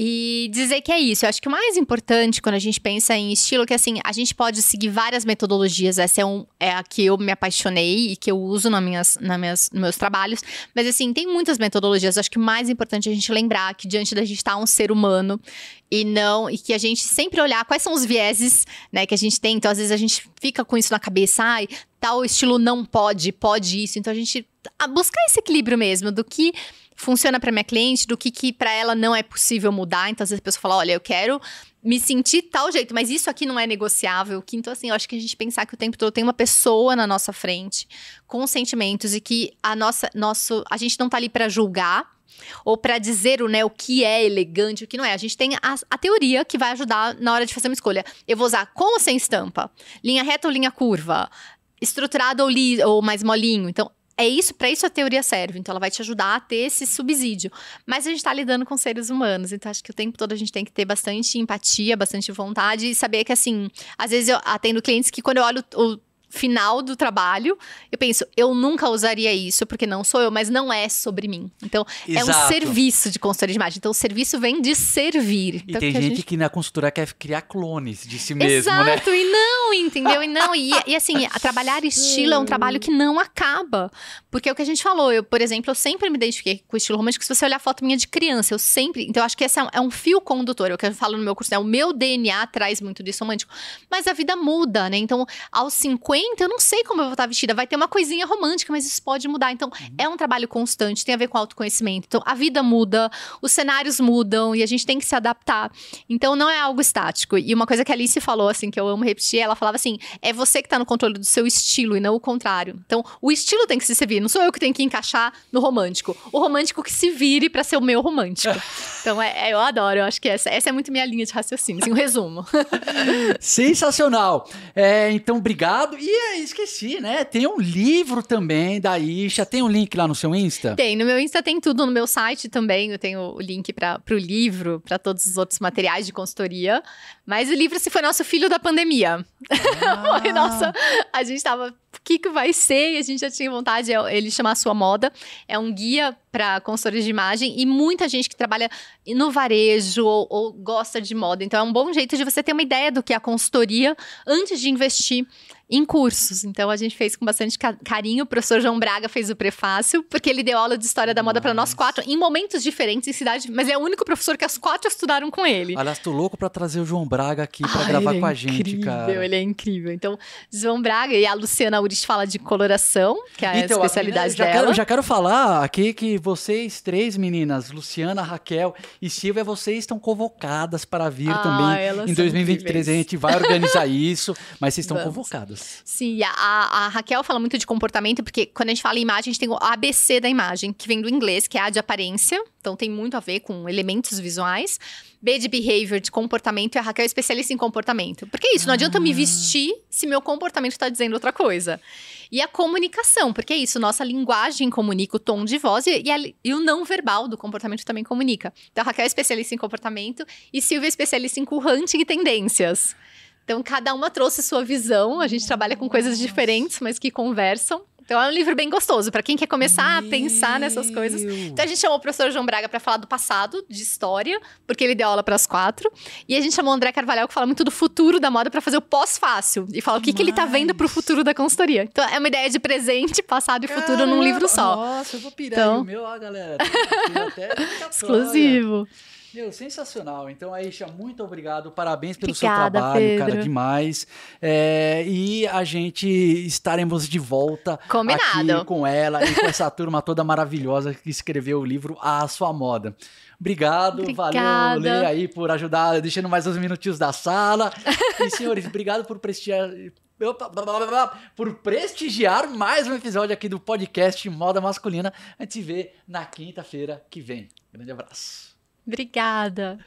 E dizer que é isso. Eu acho que o mais importante quando a gente pensa em estilo, que assim, a gente pode seguir várias metodologias. Essa é, um, é a que eu me apaixonei e que eu uso nas minhas, nas minhas, nos meus trabalhos. Mas assim, tem muitas metodologias. Eu acho que o mais importante é a gente lembrar que diante da gente estar tá um ser humano e não e que a gente sempre olhar quais são os vieses, né, que a gente tem. Então às vezes a gente fica com isso na cabeça, ai, tal estilo não pode, pode isso. Então a gente buscar esse equilíbrio mesmo do que funciona para minha cliente, do que, que para ela não é possível mudar. Então às vezes a pessoa fala, olha, eu quero me sentir tal jeito, mas isso aqui não é negociável. Então, assim, eu acho que a gente pensar que o tempo todo tem uma pessoa na nossa frente com sentimentos e que a nossa, nosso, a gente não tá ali para julgar, ou para dizer né, o que é elegante, o que não é. A gente tem a, a, teoria que vai ajudar na hora de fazer uma escolha. Eu vou usar com ou sem estampa? Linha reta ou linha curva? Estruturado ou, li, ou mais molinho? Então, é isso, para isso a teoria serve. Então, ela vai te ajudar a ter esse subsídio. Mas a gente está lidando com seres humanos, então acho que o tempo todo a gente tem que ter bastante empatia, bastante vontade e saber que, assim, às vezes eu atendo clientes que quando eu olho o final do trabalho, eu penso, eu nunca usaria isso, porque não sou eu, mas não é sobre mim. Então, Exato. é um serviço de consultoria de imagem. Então, o serviço vem de servir. E então, tem que gente gente... que na consultoria quer criar clones de si mesmo, Exato, né? Exato, e não, entendeu? E não, e, e assim, *laughs* trabalhar estilo é um trabalho que não acaba. Porque é o que a gente falou, eu, por exemplo, eu sempre me identifiquei com o estilo romântico, se você olhar a foto minha de criança, eu sempre, então eu acho que esse é um, é um fio condutor, é o que eu falo no meu curso, né? O meu DNA traz muito disso romântico. Mas a vida muda, né? Então, aos 50 aguento, eu não sei como eu vou estar vestida. Vai ter uma coisinha romântica, mas isso pode mudar. Então, Uhum. é um trabalho constante, tem a ver com autoconhecimento. Então, a vida muda, os cenários mudam e a gente tem que se adaptar. Então, não é algo estático. E uma coisa que a Alice falou, assim, que eu amo repetir, ela falava assim: é você que tá no controle do seu estilo e não o contrário. Então, o estilo tem que se servir, não sou eu que tenho que encaixar no romântico. O romântico que se vire pra ser o meu romântico. *laughs* Então, é, é- eu adoro, eu acho que essa, essa é muito minha linha de raciocínio, assim, um resumo. *laughs* Sensacional. É, então, obrigado. E é, esqueci, né? Tem um livro também da Isha. Tem um link lá no seu Insta? Tem, no meu Insta tem tudo, no meu site também, eu tenho o link para o livro, para todos os outros materiais de consultoria. Mas o livro se foi nosso filho da pandemia. *laughs* Ah, Foi nossa, a gente tava, o que que vai ser? E a gente já tinha vontade, é- ele chama A Sua Moda, é um guia para consultores de imagem e muita gente que trabalha no varejo ou, ou gosta de moda. Então é um bom jeito de você ter uma ideia do que é a consultoria antes de investir em cursos. Então a gente fez com bastante ca- carinho. O professor João Braga fez o prefácio, porque ele deu aula de história da moda para nós quatro em momentos diferentes em cidade, mas é o único professor que as quatro estudaram com ele. Aliás, tô louco pra trazer o João Braga aqui pra Ai, gravar ele com é a gente, incrível, cara. Ele é incrível. Então, João Braga e a Luciana Urich fala de coloração, que é a Então, especialidade já dela. Quero, já quero falar aqui que vocês três meninas, Luciana, Raquel e Silvia, vocês estão convocadas para vir Ah, também em são 2023. incríveis. A gente vai organizar *laughs* isso, mas vocês estão Vamos. convocadas. Sim, a, a- Raquel fala muito de comportamento, porque quando a gente fala em imagem, a gente tem o ABC da imagem, que vem do inglês, que é A de aparência. Então tem muito a ver com elementos visuais. B de behavior, de comportamento, e a Raquel é especialista em comportamento. Porque é isso, não adianta eu me Ah. vestir se meu comportamento está dizendo outra coisa. E a comunicação, porque é isso, nossa linguagem comunica o tom de voz e, e a- e o não verbal do comportamento também comunica. Então a Raquel é especialista em comportamento e Silvia é especialista em hunting e tendências. Então, cada uma trouxe sua visão. A gente trabalha com coisas diferentes, mas que conversam. Então, é um livro bem gostoso para quem quer começar a pensar nessas coisas. Meu. Então, a gente chamou o professor João Braga para falar do passado, de história, porque ele deu aula para as quatro. E a gente chamou o André Carvalhal, que fala muito do futuro da moda, para fazer o pós-fácil. E fala o que, que ele tá vendo pro Demais. futuro da consultoria. Então, é uma ideia de presente, passado e futuro num livro só. Nossa, eu vou pirar Então- o meu, ó, galera. *laughs* Exclusivo. Meu, sensacional. Então, Aisha, muito obrigado. Parabéns pelo Obrigada, seu trabalho, cara, Pedro. demais. É, e a gente estaremos de volta Combinado. aqui com ela e com essa *laughs* turma toda maravilhosa que escreveu o livro A Sua Moda. Obrigado, valeu, Obrigada. Lê, aí, por ajudar, deixando mais uns minutinhos da sala. *laughs* E, senhores, obrigado por prestigiar. Opa, blá, blá, blá, por prestigiar mais um episódio aqui do podcast Moda Masculina. A gente se vê na quinta-feira que vem. Grande abraço. Obrigada.